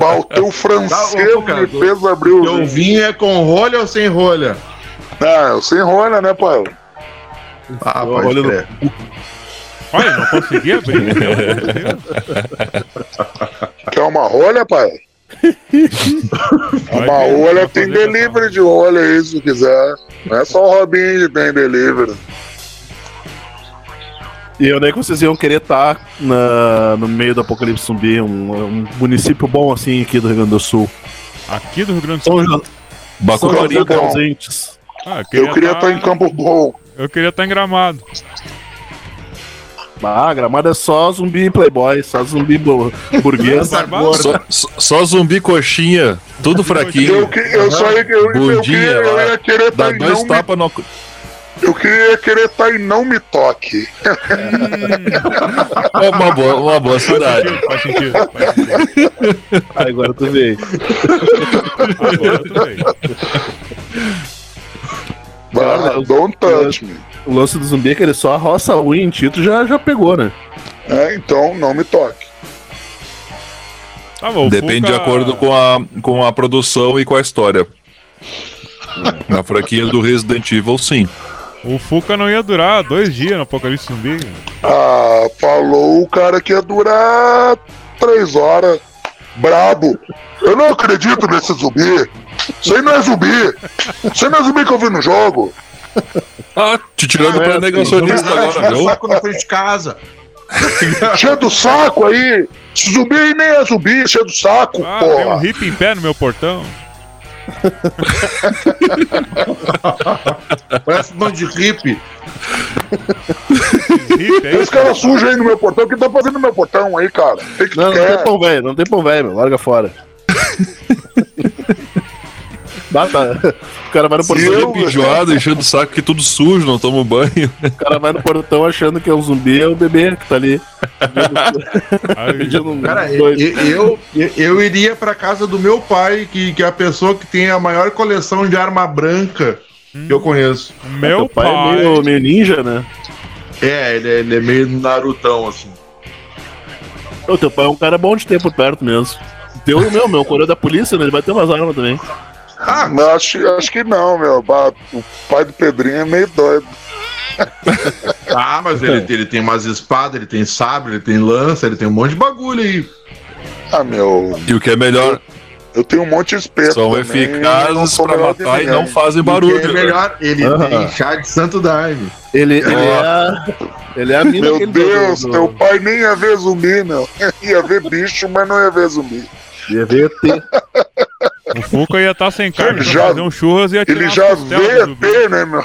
Ah, o teu francês
Tá,
me fez abrir o
Teu
vinho.
vinho é com rolha ou sem rolha?
Ah, eu sem rolha, né, pai?
Ah,
Rolha
pode
no-
olha, não consegui abrir. [LAUGHS]
Quer uma rolha, pai? Uma rolha tem delivery de rolha aí, se quiser. Não é só o Robinho que tem delivery.
E eu nem que vocês iam querer estar no meio do Apocalipse Zumbi, um, um município bom assim aqui do Rio Grande do Sul.
Aqui do Rio Grande do Sul.
São, São. José dos Ausentes.
Ah,
Eu queria estar em Campo Bom.
Eu queria estar em Gramado.
Ah, Gramado é só zumbi playboy, só zumbi bu- burguês.
Só, só- só zumbi coxinha, tudo
Eu,
fraquinho.
que- eu só ia, eu, eu, queria, eu
lá.
ia querer
Dá
estar em
dois tapas no.
Eu queria querer estar em Não Me Toque. [LAUGHS]
É uma boa, uma boa cidade.
Faz sentido, faz sentido.
Ah, agora tu veio.
Agora bem.
Vai,
Cara,
don't touch me.
O lance do zumbi é que ele só roça a unha em Tito já, já pegou, né?
É, então não me toque.
Tá bom,
Depende de acordo com a, com a produção e com a história. Na franquia do Resident Evil, sim.
O Fuca não ia durar dois dias no Apocalipse Zumbi.
Ah, falou o cara que ia durar três horas. Brabo. Eu não acredito nesse zumbi. Isso aí não é zumbi. Isso aí não é zumbi que eu vi no jogo.
Ah, te tirando pra negacionista agora, viu?
saco na frente de casa.
Cheio do saco aí. Esse zumbi aí nem é zumbi, cheio do saco,
Ah, tem um
porra.
hippie em pé no meu portão. [LAUGHS]
Parece um bando de hippie.
Hippie, é
Esse
isso?
cara sujo aí no meu portão. O que tá fazendo no meu portão aí, cara? Tem que
Não, não tem pão velho, não tem pão velho, meu. Larga fora. [LAUGHS] Bata. O cara vai no portão,
eu-
Enjoado, [LAUGHS] enchendo o saco que tudo sujo, não toma banho.
o cara vai no portão achando que é um zumbi, é o bebê que tá ali. Um
Cara, eu, eu, eu iria pra casa do meu pai, que, que é a pessoa que tem a maior coleção de arma branca que eu conheço.
meu
Teu pai,
pai.
é meio, meio ninja, né?
É, ele, é- ele é meio Narutão, assim.
O teu pai é um cara bom de ter por perto mesmo. Teu, meu, meu, coroa da polícia, né? Ele vai ter umas armas também.
Ah,
Mas acho, acho que não, meu. O pai do Pedrinho é meio doido. [LAUGHS]
ah mas ele, ele tem umas espadas, ele tem sabre, ele tem lança, ele tem um monte de bagulho aí.
Ah, meu.
E o que é melhor,
Eu tenho um monte de espeto.
são
também, não
eficazes pra
que
matar e não fazem
Ele
barulho.
é melhor, ele
Aham.
tem chá de santo daime.
Ele, ele, é, a, ele é a mina
Meu Deus,
do,
teu pai nem ia ver zumbi, meu. [LAUGHS] Ia ver bicho, mas não ia ver zumbi.
Ia ver ET. [LAUGHS]
O Fuca ia estar sem carne,
Ele já-
fazer um churras e ia
Ele já
do zumbi.
ET, né, meu?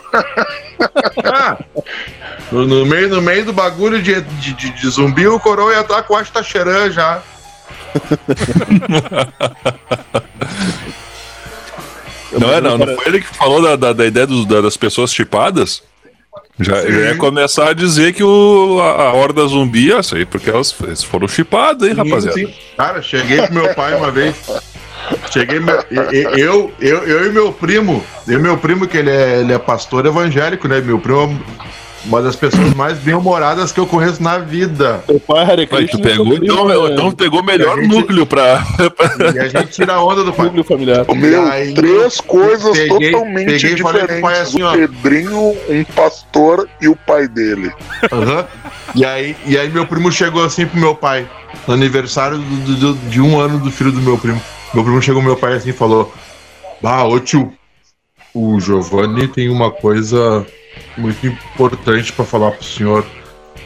Ah, [LAUGHS] no, no meio, no meio do bagulho de, de, de- de zumbi, o coroa ia estar com a Tacheran já. [LAUGHS]
Não é, não. Não foi ele que falou da, da, da ideia dos- da- das pessoas chipadas? Já, já ia começar a dizer que o, a, a horda zumbi é isso aí, porque elas, eles foram chipadas, hein, rapaziada?
Sim, sim. Cara, cheguei pro meu pai uma vez. Cheguei, meu- eu, eu, eu, e meu primo, eu e meu primo, que ele é, ele é pastor evangélico, né? Meu primo é uma das pessoas mais bem-humoradas que eu conheço na vida.
Teu pai é Hare
Ué,
Krishna.
tu pegou, então,
né?
então pegou o melhor
gente-
núcleo pra.
E a gente tira a onda do pai.
núcleo familiar.
Meu,
aí,
três coisas
peguei-
totalmente
peguei falei pro
diferentes.
pai assim,
o. Pedrinho, um pastor e o pai dele.
Aham. E, aí, e aí meu primo chegou assim pro meu pai, no aniversário do- do- de um ano do filho do meu primo. Meu primo chegou meu pai assim e falou: Ah, ô tio, o Giovanni tem uma coisa muito importante pra falar pro senhor.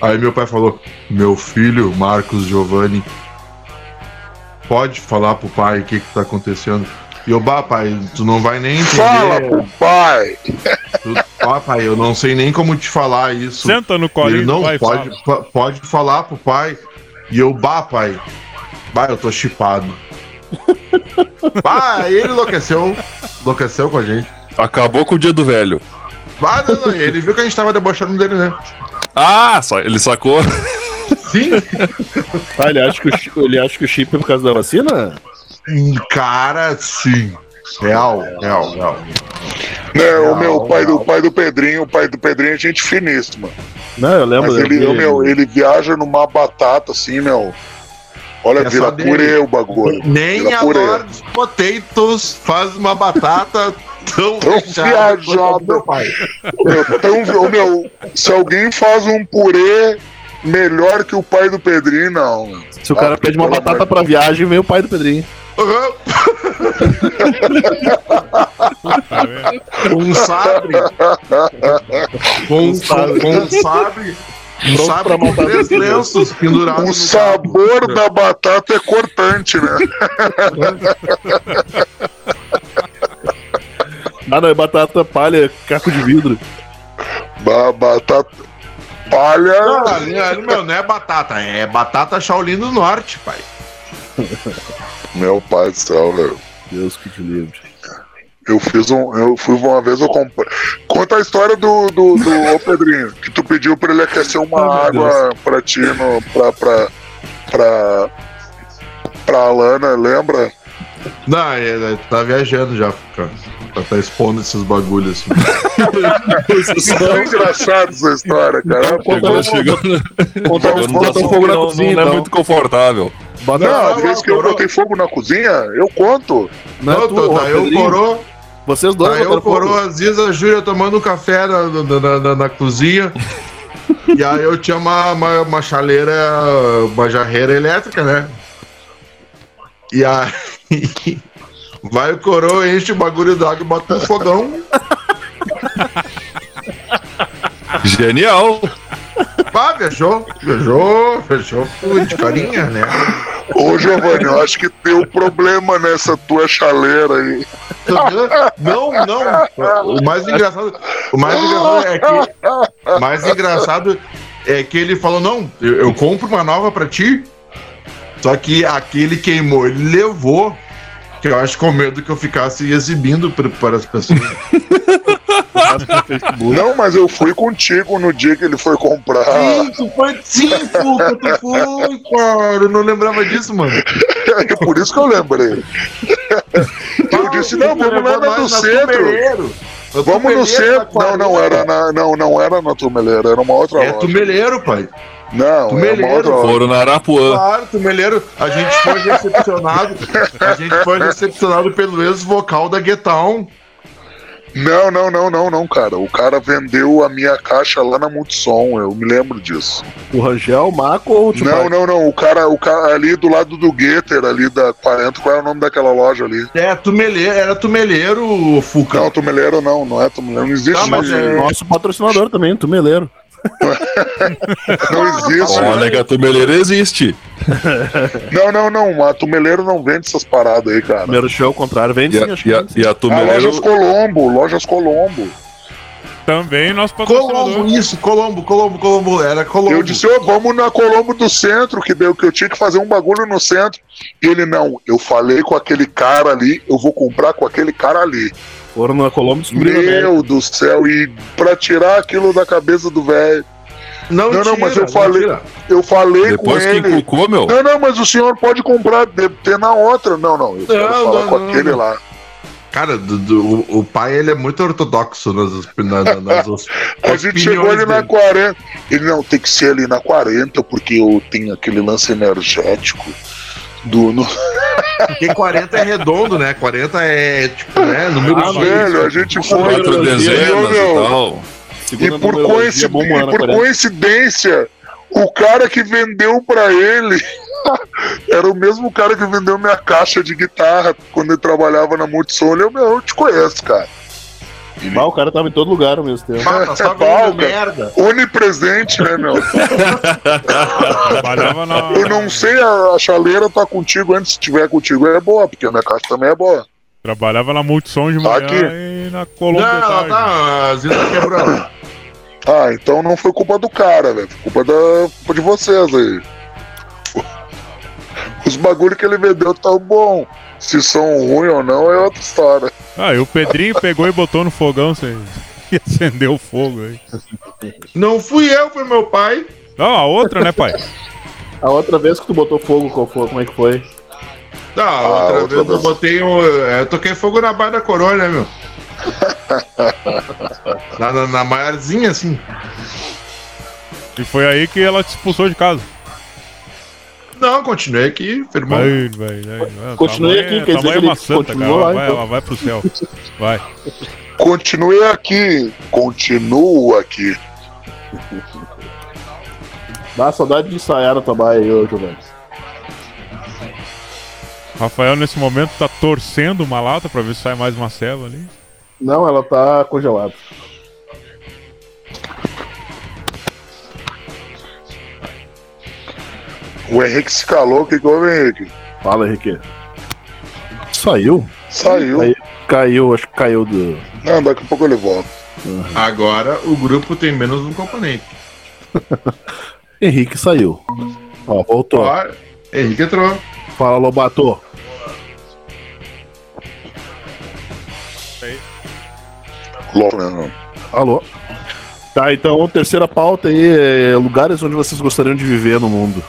Aí meu pai falou: Meu filho, Marcos Giovanni, pode falar pro pai o que que tá acontecendo? E eu, bah, pai, tu não vai nem entender.
Fala pro pai.
Tu, ah, pai, eu não sei nem como te falar isso.
Senta no colinho
Ele não
pai
pode,
fala.
pode falar pro pai. E eu, bah, pai. Bah, eu tô chipado. [LAUGHS] aí ele enlouqueceu. Enlouqueceu com a gente.
Acabou com o dia do velho.
Bah, não, não, ele viu que a gente tava debochando dele, né?
Ah, sa- ele sacou.
Sim. [LAUGHS]
Ah, ele acha, que o, chi- ele acha que o chip é por causa da vacina?
Cara, sim. Real, real, real.
Né, o
Não,
meu pai
não.
do pai do Pedrinho, o pai do Pedrinho é gente finíssima.
Não, eu lembro.
Mas ele, ô, meu, ele viaja numa batata assim, meu. Olha,
É
purê o bagulho.
Nem
Vira
a
purê.
Lord Potatoes faz uma batata [LAUGHS] tão,
Tão viajada.
meu pai.
Meu, tão- ô, meu, se alguém faz um purê melhor que o pai do Pedrinho, não.
Se o cara
Ah,
pede uma batata pra viagem, vem o pai do Pedrinho.
Com [LAUGHS] um sabre. Com, com, com um sabre.
Pronto pra
com
matar
três lenços pendurados.
O
no
sabor
cabo.
da batata é cortante, né? [LAUGHS]
Ah, não, é batata palha, caco de vidro.
Ba- batata palha.
Não, ali- ali, meu, não é batata, é batata Shaolin do Norte, pai.
Meu pai do céu, velho.
Deus que te livre.
Eu fiz um. Eu fui uma vez, eu comprei. Conta a história do, do, do [LAUGHS] ô Pedrinho, que tu pediu pra ele aquecer uma
Oh,
água pra ti, no, pra, pra, pra, pra Alana, lembra?
Não, é, é, tá viajando já, cara. Tá, tá expondo esses bagulhos assim. [LAUGHS]
É engraçado essa história, cara.
Chegou, chegou,
Conta
chegou
uns
num
bota
assunto
fogo na
não,
cozinha,
não é
então.
muito confortável.
Bota
Não, a vez que eu botei fogo na cozinha, eu conto.
Não é
Não,
tu,
tá, tá eu,
Pedrinho. Vocês dois
eu,
botaram fogo.
Coroa, Aziza, a Júlia tomando um café na, na, na- na- cozinha. [LAUGHS] e aí eu tinha uma, uma, uma chaleira, uma jarreira elétrica, né? E aí [LAUGHS] vai o Coroa, enche o bagulho d'água e bota um fogão.
Genial!
Pá, viajou, viajou, viajou Fui de carinha, né?
Ô, Giovanni, eu acho que tem um problema nessa tua chaleira aí.
Não, não. O mais engraçado, o mais engraçado é que o mais engraçado é que ele falou: "Não, eu, eu compro uma nova pra ti". Só que aquele queimou, ele levou. Que eu acho com medo que eu ficasse exibindo para as pessoas.
Não, mas eu fui contigo no dia que ele foi comprar.
Sim, tu foi sim, puta, tu foi, cara. Eu não lembrava disso, mano.
É por isso que eu lembrei. Eu disse, não, vamos lá na do centro. Vamos no centro. Não, não era na, não, não era na Tumeleira, era uma outra
É
loja.
tumeleiro, pai.
Não, uma
Tumeleiro.
outra loja.
Foram na Arapuã.
Claro, tumeleiro. A gente foi recepcionado. A gente foi recepcionado pelo ex-vocal da Guetown.
Não, não, não, não, não, cara. O cara vendeu a minha caixa lá na Multissom, eu me lembro disso.
O Rangel, o Marco ou o Tupac?
Não, não, não. O cara, o cara ali do lado do Getter, ali da 40, qual é o nome daquela loja ali?
É, tumeleiro, era tumeleiro, Fuca.
Não, Tumeleiro não, não é Tumeleiro, não existe
Tá, mas é-
Nosso patrocinador também, Tumeleiro. [LAUGHS]
Não existe.
Olha que a tumeleira existe.
Não, não, não. A Tumeleiro não vende essas paradas aí, cara.
Primeiro show, ao contrário, vende
E
sim,
a,
acho que
e a,
vende sim.
e a
A
tumeleira.
Lojas Colombo, Lojas Colombo.
Também nosso
Colombo,
patrocinador.
isso, Colombo, Colombo, Colombo, era Colombo.
Eu disse, ô, vamos na Colombo do centro, que deu que eu tinha que fazer um bagulho no centro. E ele, não, eu falei com aquele cara ali, eu vou comprar com aquele cara ali.
Foram na Colômbia descobriram.
Meu do céu, e pra tirar aquilo da cabeça do velho,
Não,
Não, não,
tira,
mas eu falei-
tira.
eu falei
Depois
com
que
ele.
meu.
Não, não, mas o senhor pode comprar, deve ter na outra. Não, não, eu quero
Não,
falar
não,
com
não,
aquele
não.
lá.
Cara, do- do- o, o pai ele é muito ortodoxo nas, na, na- nas os- [LAUGHS]
A gente chegou ali na
dele.
40. Ele não tem que ser ali na 40, porque eu tenho aquele lance energético do. No... [LAUGHS]
Porque 40 é redondo, né? 40 é tipo, né? Número
Ah,
X.
velho, a gente foi.
Quatro dezenas
meu.
e tal.
E por,
numerologia,
coinci-
bom
e por
40.
coincidência, o cara que vendeu pra ele [LAUGHS] era o mesmo cara que vendeu minha caixa de guitarra quando ele trabalhava na Multissom. Ele, meu, eu te conheço, cara.
Bah, o cara tava em todo lugar ao mesmo tempo.
Ah, tá só
Pau,
merda.
Onipresente, né, meu?
Trabalhava na.
Eu não sei, a, a chaleira tá contigo antes, se tiver contigo é boa, porque a minha caixa também é boa.
Trabalhava na Multissom de
Tá
manhã
aqui.
e na Colômbia
Não, ela tá. A Zina quebrou.
Ah, então não foi culpa do cara, velho. Foi culpa, da, culpa de vocês aí. Os bagulho que ele vendeu tão bom. Se são ruins ou não é outra história.
Ah, e o Pedrinho pegou e botou no fogão, você [LAUGHS] e acendeu o fogo aí.
Não fui eu, foi meu pai.
Não, a outra, né, pai? [LAUGHS]
A outra vez que tu botou fogo, qual foi? Como é que foi?
Não, a
Ah,
outra
outra
vez eu botei um. Eu toquei fogo na barra da coroa, né, meu? [LAUGHS] na, na, na maiorzinha, assim.
E foi aí que ela te expulsou de casa.
Não, continuei aqui, firmão.
Vai, vai, vai.
Continuei
mãe é-
aqui, quer dizer
é
que ele
santa, cara.
continuou
Ela
lá,
vai,
então.
vai pro céu. Vai.
Continue aqui. Continua aqui.
Dá saudade de ensaiar trabalho aí, ô Giovanni.
Rafael, nesse momento, tá torcendo uma lata pra ver se sai mais uma ceva ali.
Não, ela tá congelada.
O Henrique se calou. O que, houve, Henrique?
Fala, Henrique. Saiu?
Saiu.
Aí. Caiu, acho que caiu do.
Não, daqui a pouco ele volta.
Agora o grupo tem menos um componente. [LAUGHS]
Henrique saiu. Ó, voltou.
Ó, Henrique entrou.
Fala, Lobato.
Logo, né.
Alô. Tá, então, terceira pauta aí, é lugares onde vocês gostariam de viver no mundo.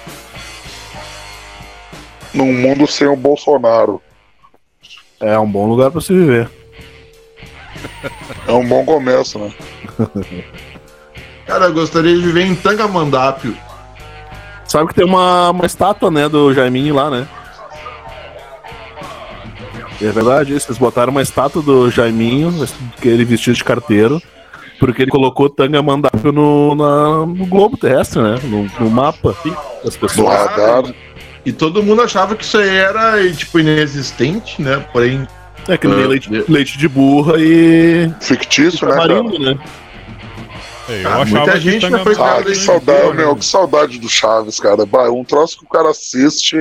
Num mundo sem o Bolsonaro.
É um bom lugar pra se viver.
É um bom começo, né? [LAUGHS]
Cara, eu gostaria de viver em Tangamandápio.
Sabe que tem uma, uma estátua, né, do Jaiminho lá, né? É verdade isso, eles botaram uma estátua do Jaiminho, que ele vestido de carteiro, porque ele colocou Tangamandápio no, na, no globo terrestre, né? No, no mapa das
Do
pessoas.
radar.
E todo mundo achava que isso aí era, tipo, inexistente, né? Porém,
É que nem
Ah,
leite,
de-
leite de burra e, e
Fictício, né, cara?
tamarindo, né?
É, eu
Ah, muita
que
gente já
Tangamandapio
foi
Ah, que saudade, meu,
né?
que saudade do Chaves, cara. Bah, um troço que o cara assiste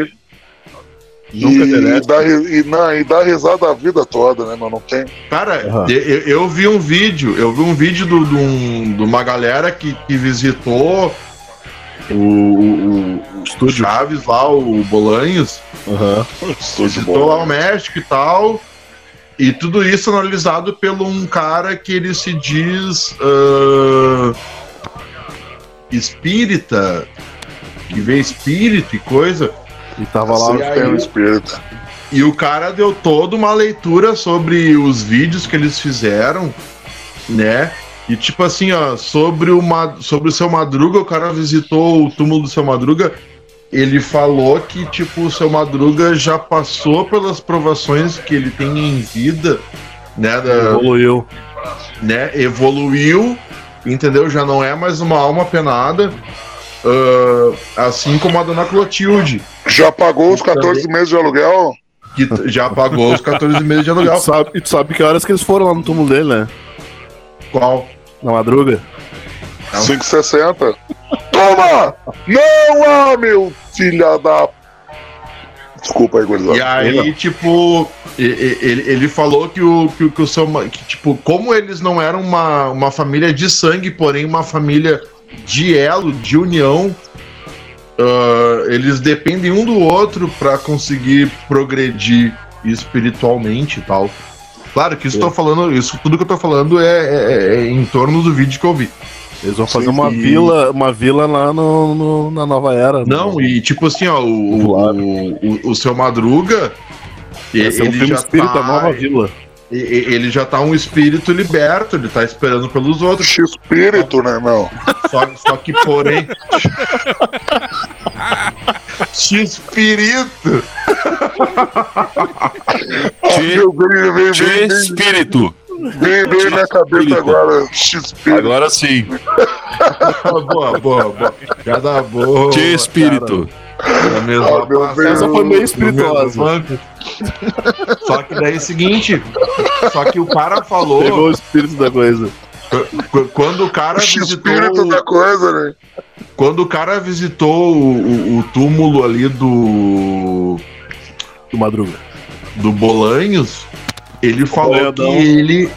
e,
deleta.
dá, e, não, e dá risada a vida toda, né, meu? Não tem.
Cara,
Aham.
eu, eu- vi um vídeo, eu vi um vídeo do- do um- de uma galera que, que visitou o, o, o
Estúdio.
Chaves lá, o Bolanhos,
Aham.
Estúdio
visitou lá
bom.
o México e tal. E tudo isso analisado por um cara que ele se diz ah, espírita, que vê espírito e coisa.
E tava lá.
Sim.
Sempre tem um espírito.
E o cara deu toda uma leitura sobre os vídeos que eles fizeram, né? E tipo assim, ó, sobre o, sobre o seu Madruga, o cara visitou o túmulo do seu Madruga. Ele falou que, tipo, o seu Madruga já passou pelas provações que ele tem em vida, né? Da,
Evoluiu.
né, evoluiu, entendeu? Já não é mais uma alma penada. ah, assim como a dona Clotilde,
Já pagou os 14 meses de aluguel?
que já pagou os 14 meses de
E
aluguel. [LAUGHS]
tu sabe, e tu sabe que horas que eles foram lá no túmulo dele, né?
Qual?
Na madruga.
Não.
5,60. Toma! Não, ah, meu filha da. Desculpa aí,
E
gurizada.
aí, tipo, e- e- ele, ele falou que o, que, que o seu. Que, tipo, como eles não eram uma, uma família de sangue, porém uma família de elo, de união, ah, eles dependem um do outro pra conseguir progredir espiritualmente e tal. Claro que isso, tô falando, isso tudo que eu tô falando é, é- é em torno do vídeo que eu vi.
Eles vão fazer
Sim,
uma
e-
vila, uma vila lá no, no- na nova era.
Não,
no,
e tipo assim, ó, o,
Claro.
o, o, o seu Madruga.
Vai ser um filme espírita
tá-
nova vila.
Ele já tá um espírito liberto, ele tá esperando pelos outros.
Espírito, né, meu?
Só, só que, porém. Espírito!
Ah, vem na cabeça agora. Espírito.
Agora sim.
boa, boa, boa. Cada boa.
Che espírito.
cara, na mesma
Ah, meu
praça,
Deus.
Essa foi meio espirituosa.
mesmo. Só que daí é o seguinte. Só que o cara falou.
Pegou o espírito da coisa.
qu- Quando o cara
O
visitou.
espírito da coisa, né?
Quando o cara visitou o, o- o túmulo ali do.
Do madruga.
do Bolanhos, ele falou que ele.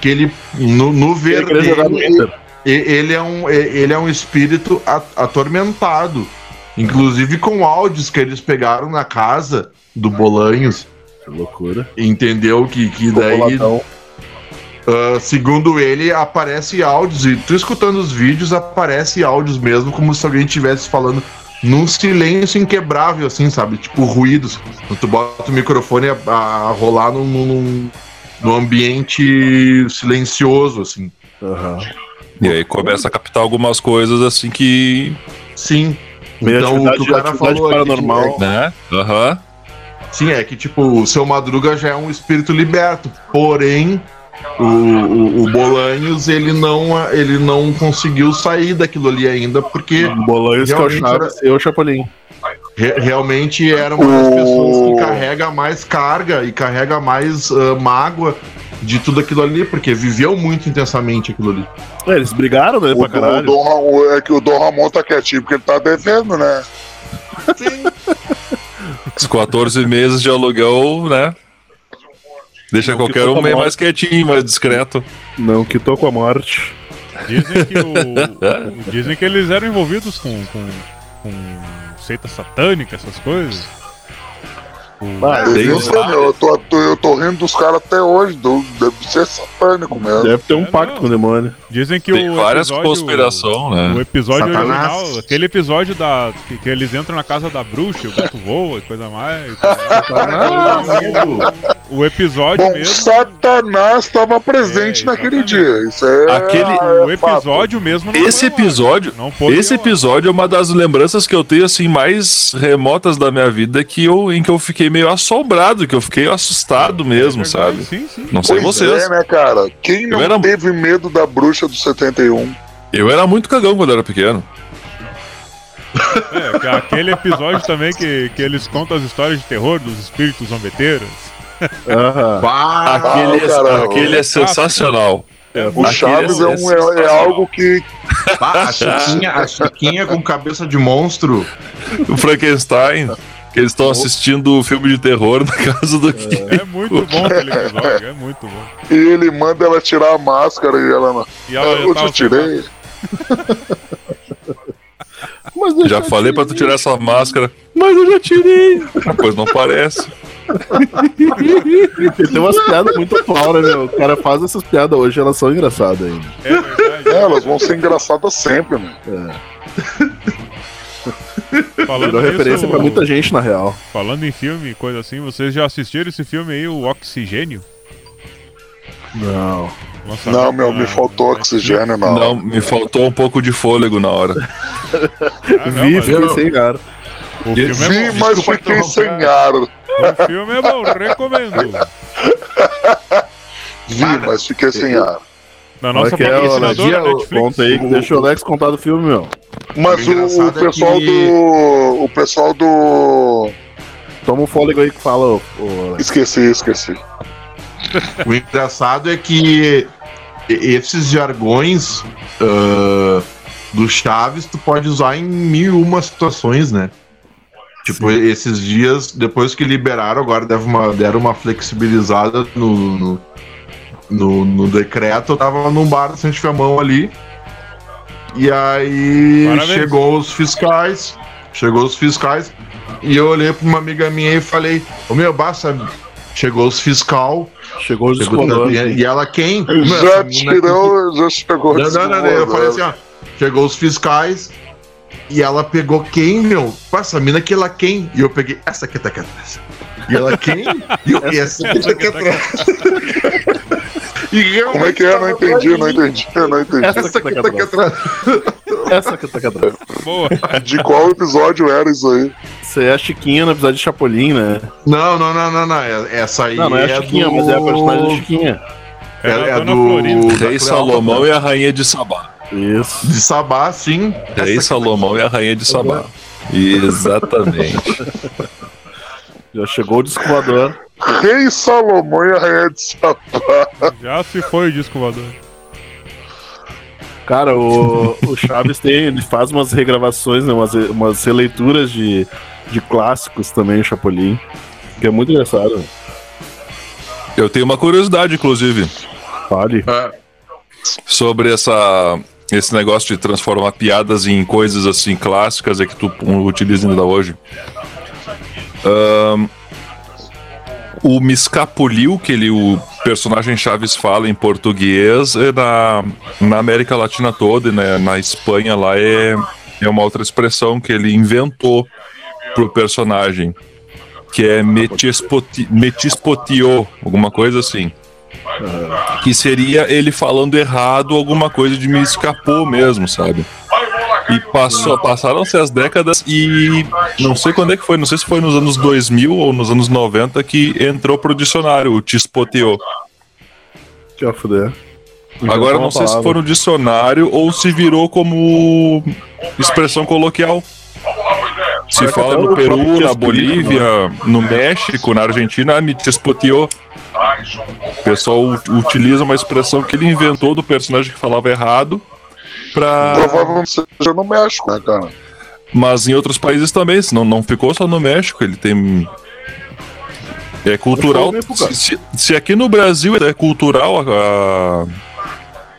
Que ele. No, no ver
Ele
ele é um, ele é um espírito atormentado. Inclusive com áudios que eles pegaram na casa do Bolanhos.
Que loucura.
Entendeu? Que, que daí. Ah, segundo ele, aparece áudios. E tu escutando os vídeos, aparece áudios mesmo, como se alguém estivesse falando num silêncio inquebrável, assim, sabe? Tipo, ruídos. Quando tu bota o microfone a, a rolar num, num, num ambiente silencioso, assim.
Aham.
E aí começa a captar algumas coisas assim que.
Sim.
Meio
Então, o que o cara falou é que,
paranormal.
Né? Aham.
Sim, é que, tipo, o seu Madruga já é um espírito liberto. Porém, o, o, o Bolanhos, ele não, ele não conseguiu sair daquilo ali ainda, porque
O Bolanhos que é o
Realmente
Chaves e o Chapolin.
re- realmente era uma das pessoas que carrega mais carga e carrega mais ah, mágoa de tudo aquilo ali, porque viveu muito intensamente aquilo ali.
É, eles brigaram, né,
O,
pra
o
caralho.
Dom Ramon, é que o Dom Ramon tá quietinho porque ele tá devendo, né?
Os 14 meses de aluguel, né? Deixa
Não
qualquer um meio mais quietinho, mais discreto.
Não quitou com a morte.
Dizem que, o- [LAUGHS] dizem que eles eram envolvidos com, com, com seita satânica, essas coisas.
Eu, sei, meu, eu, tô, tô- eu tô rindo dos caras até hoje. do- deve ser satânico mesmo.
Deve ter um
É,
pacto
não.
com o demônio.
Dizem que
Tem
o
várias
episódio,
conspirações, né?
O episódio
Satanás.
original, aquele episódio da que, que eles entram na casa da bruxa, o gato voa e coisa mais. [LAUGHS] o episódio
Bom,
mesmo.
Satanás estava presente
É,
naquele dia. Isso é.
Aquele-
O episódio mesmo não
Esse episódio,
Não foi
esse episódio é uma das lembranças que eu tenho assim mais remotas da minha vida que eu em que eu fiquei meio assombrado, que eu fiquei assustado mesmo,
É
sabe?
Sim, sim.
Não sei
Pois
vocês.
é, né, cara? Quem não
era-
teve medo da bruxa do 71?
Eu era muito cagão quando eu era pequeno.
É, que aquele episódio também que, que eles contam as histórias de terror dos espíritos zombeteiros.
Aham.
Bah,
Aquele,
cara,
aquele é sensacional.
O
Aquele
Chaves é, um- é- é algo que.
bah, a, Chiquinha, a Chiquinha com cabeça de monstro.
O Frankenstein, que eles estão assistindo o filme de terror na casa do Kim.
É muito bom aquele episódio, é muito bom.
E ele manda ela tirar a máscara e ela não.
E ela
Eu te tirei. [LAUGHS]
Já falei pra tu tirar essa máscara, mas eu já tirei. Pois não parece.
Tem umas piadas muito atual, né, meu? O cara faz essas piadas hoje, elas são engraçadas ainda.
É verdade.
É, elas vão ser engraçadas sempre, né?
Falando
Virou referência pra muita gente, na real.
Falando em filme e coisa assim, vocês já assistiram esse filme aí, o Oxigênio?
Não.
Lançamento
Não, meu, me faltou
na
oxigênio, não.
Não, me faltou um pouco de fôlego na hora.
Ah, não,
Vi,
mas
fiquei sem ar.
o filme é
Vi,
bom.
mas fiquei sem
interromper.
ar.
O filme é bom, recomendo. [LAUGHS]
Vi, mas fiquei sem ar.
Na nossa
é,
patrocinadora
o-
Netflix.
Conta aí, que deixa o Alex contar do filme, meu.
Mas
O
o, o pessoal
é que-
do. O pessoal do.
Toma um fôlego aí que fala, ô, ô, Alex.
Esqueci, esqueci. [LAUGHS]
O engraçado é que esses jargões ah, do Chaves tu pode usar em mil e uma situações, né? Tipo, esses dias, depois que liberaram, agora deve uma, deram uma flexibilizada no, no, no, no decreto. Eu tava num bar sem a mão ali. E aí
Parabéns.
chegou os fiscais. Chegou os fiscais. E eu olhei pra uma amiga minha e falei: Ô meu, basta. Chegou os fiscal.
Chegou o
Chegou, e, e ela quem?
Já tirou, já chegou
Não, não, não, não, eu falei assim, ó. Chegou os fiscais e ela pegou quem, meu? Pô, essa mina que ela quem? E eu peguei essa que tá aqui atrás. E ela quem? E eu, essa que tá aqui atrás. E realmente
Como é que é? Não entendi, não entendi, eu não entendi.
Essa que tá
tá
aqui
atrás.
Essa que tá aqui atrás.
Boa.
De qual episódio era isso aí?
Você é a Chiquinha no episódio de Chapolin, né?
Não, não, não, não, não. é- Essa aí
Não, não é a Chiquinha,
do...
mas é a personagem da Chiquinha.
É,
É,
a
é
Dona
do...
Rei. Salomão e a Rainha de Sabá.
Isso.
De Sabá, sim.
Rei Salomão e a Rainha de Sabá. Exatamente.
Já chegou o descolador.
Rei Salomão e a Rainha de Sabá.
Já se foi o disco voador.
Cara, o, o Chaves tem, ele faz umas regravações, né, umas, umas releituras de, de clássicos também, o Chapolin. Que é muito engraçado.
Eu tenho uma curiosidade, inclusive,
Fale.
É,
sobre essa esse negócio de transformar piadas em coisas assim clássicas e que tu utiliza ainda hoje. Ahn, o me escapuliu que ele, o personagem Chaves fala em português é na, na América Latina toda e na, Espanha lá é, é uma outra expressão que ele inventou pro personagem que é metispoti, metispotió, alguma coisa assim que seria ele falando errado alguma coisa de me escapou mesmo, sabe? E passou, passaram-se as décadas e não sei quando é que foi, não sei se foi nos anos 2000 ou nos anos 90 que entrou pro dicionário o tispoteou.
Que a fuder.
Agora não sei se foi no dicionário ou se virou como expressão coloquial. Se fala no Peru, na Bolívia, no México, na Argentina, me tispoteou. O pessoal utiliza uma expressão que ele inventou do personagem que falava errado pra.
Provavelmente seja no México, né, cara?
Mas em outros países também, senão não ficou só no México, ele tem. É cultural. Se, se- se aqui no Brasil é cultural a-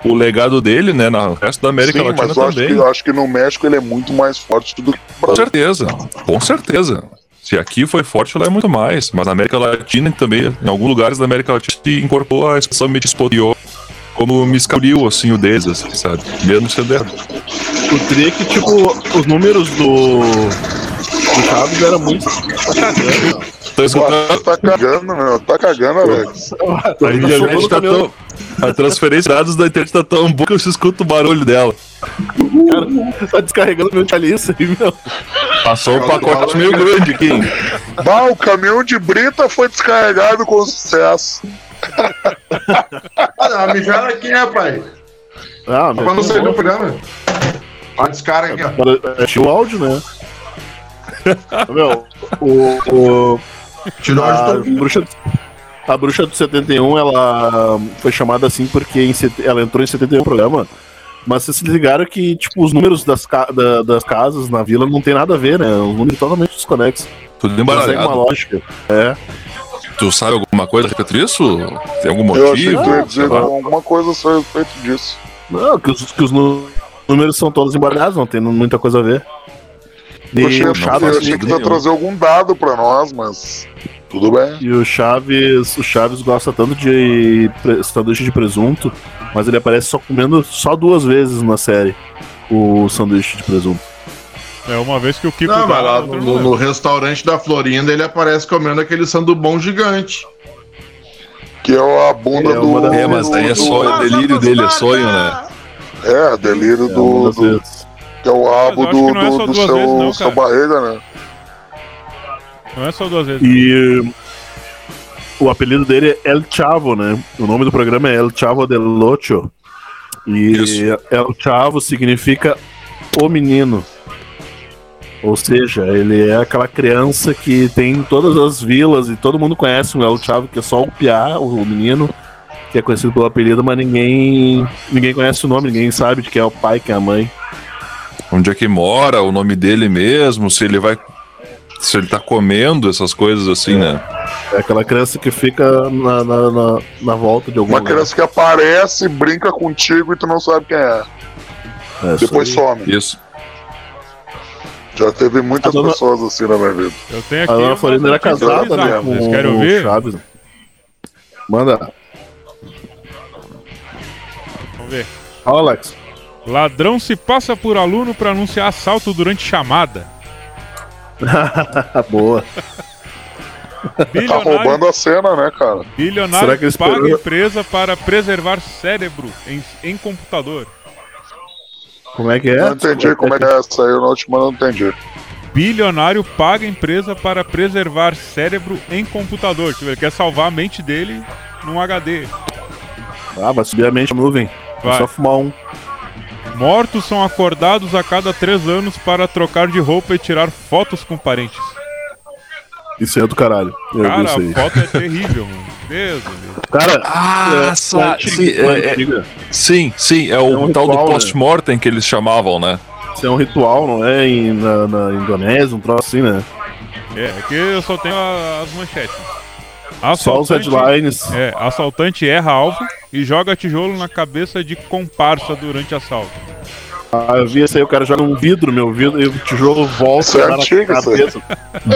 o legado dele, né? No resto da América
Sim,
Latina
mas eu acho, que,
também.
eu acho que no México ele é muito mais forte do que
Com certeza, com certeza. Se aqui foi forte, lá é muito mais. Mas na América Latina também, em alguns lugares da América Latina, se incorporou a expressão me despotriou como me escapuliu, assim, o deles, assim, sabe? Mesmo sendo errado.
O tri é que, tipo, os números do. do Chaves eram muito. Tá cagando.
Pô,
escutando.
tá cagando, meu. Tá cagando, Alex.
A internet tá tão. A transferência de dados da internet tá tão boa que eu escuto o barulho dela.
Cara, tá descarregando meu Thalissa aí, meu.
Passou um pacote meio grande aqui?
Bah, o caminhão de brita foi descarregado com sucesso.
Ah, me fala aqui, rapaz.
Ah,
Pra não sair do programa. Olha esse cara aqui, ó.
Agora, Tinha o áudio, né? [LAUGHS] Meu, o. o
Tirou
a, bruxa, a bruxa do 71, ela foi chamada assim porque em ela entrou em 71 no programa. Mas vocês se ligaram que, tipo, os números das, ca- da- das casas na vila não tem nada a ver, né? Os números totalmente desconexos.
Tudo
Não segue uma
embaralhado.
lógica. É.
Tu sabe alguma coisa a respeito disso? Tem algum
Eu achei
motivo?
que tu ia dizer alguma coisa a respeito disso.
Não, que os, que os números são todos embaralhados, não tem muita coisa a ver. E
Eu achei,
o
eu
Chaves,
achei que tu ia trazer algum dado pra nós, mas tudo bem.
E o Chaves, o Chaves gosta tanto de sanduíche de presunto, mas ele aparece só comendo só duas vezes na série o sanduíche de presunto.
É uma vez que o Kiko
Não, mas lá no, no restaurante da Florinda ele aparece comendo aquele sandubom gigante.
Que é a bunda
É,
do.
É, mas aí é
do-
só o delírio dele, é sonho, né?
É, delírio
É,
do. do que é o rabo do,
é
do, do seu,
vezes, não,
seu barriga, né?
Não é só duas vezes.
E o apelido dele é El Chavo, né? O nome do programa é El Chavo del Ocho. E
Isso.
El Chavo significa o menino. Ou seja, ele é aquela criança que tem em todas as vilas e todo mundo conhece o El Chavo, que é só o Piá, o menino, que é conhecido pelo apelido, mas ninguém ninguém conhece o nome, ninguém sabe de quem é o pai, quem é a mãe.
Onde é que mora, o nome dele mesmo, se ele vai. Se ele tá comendo essas coisas assim, né?
É aquela criança que fica na, na, na, na volta de algum
Uma
lugar.
criança que aparece, brinca contigo e tu não sabe quem é.
É,
Depois some.
Isso.
Já teve muitas
dona-
pessoas assim na minha vida.
Eu tenho aqui.
A dona Florinda era casada, né?
Vocês
Com
querem
o
ouvir?
Chaves. Manda.
Vamos ver.
Fala, Alex.
Ladrão se passa por aluno para anunciar assalto durante chamada. [LAUGHS]
Boa.
Tá roubando a cena, né, cara?
bilionário
Será que ele
paga
esperou?
empresa para preservar cérebro em, em computador.
Como é que é?
Não entendi como é que é essa aí, eu na última não entendi.
Bilionário paga empresa para preservar cérebro em computador. Tipo, ele quer salvar a mente dele num HD.
Ah, vai subir a mente na nuvem. É
Vai.
só fumar um.
Mortos são acordados a cada três anos para trocar de roupa e tirar fotos com parentes.
Isso é do caralho. Eu
Cara,
isso aí.
a foto é terrível, mano. Deus céu.
Cara,
Ah,
é,
sa-
antiga-
sim, é- é- sim, sim, é o
É um
tal
ritual,
do
né?
post-mortem que eles chamavam, né?
Isso é um ritual, não é? Em, na, na Indonésia, um troço assim, né?
É, aqui eu só tenho a- as manchetes.
Só os
Assaltante-
headlines.
É, assaltante erra alvo e joga tijolo na cabeça de comparsa durante assalto.
Ah, eu vi isso aí, o cara joga um vidro, meu vidro, e o tijolo volta
Isso é
na
antigo,
cabeça.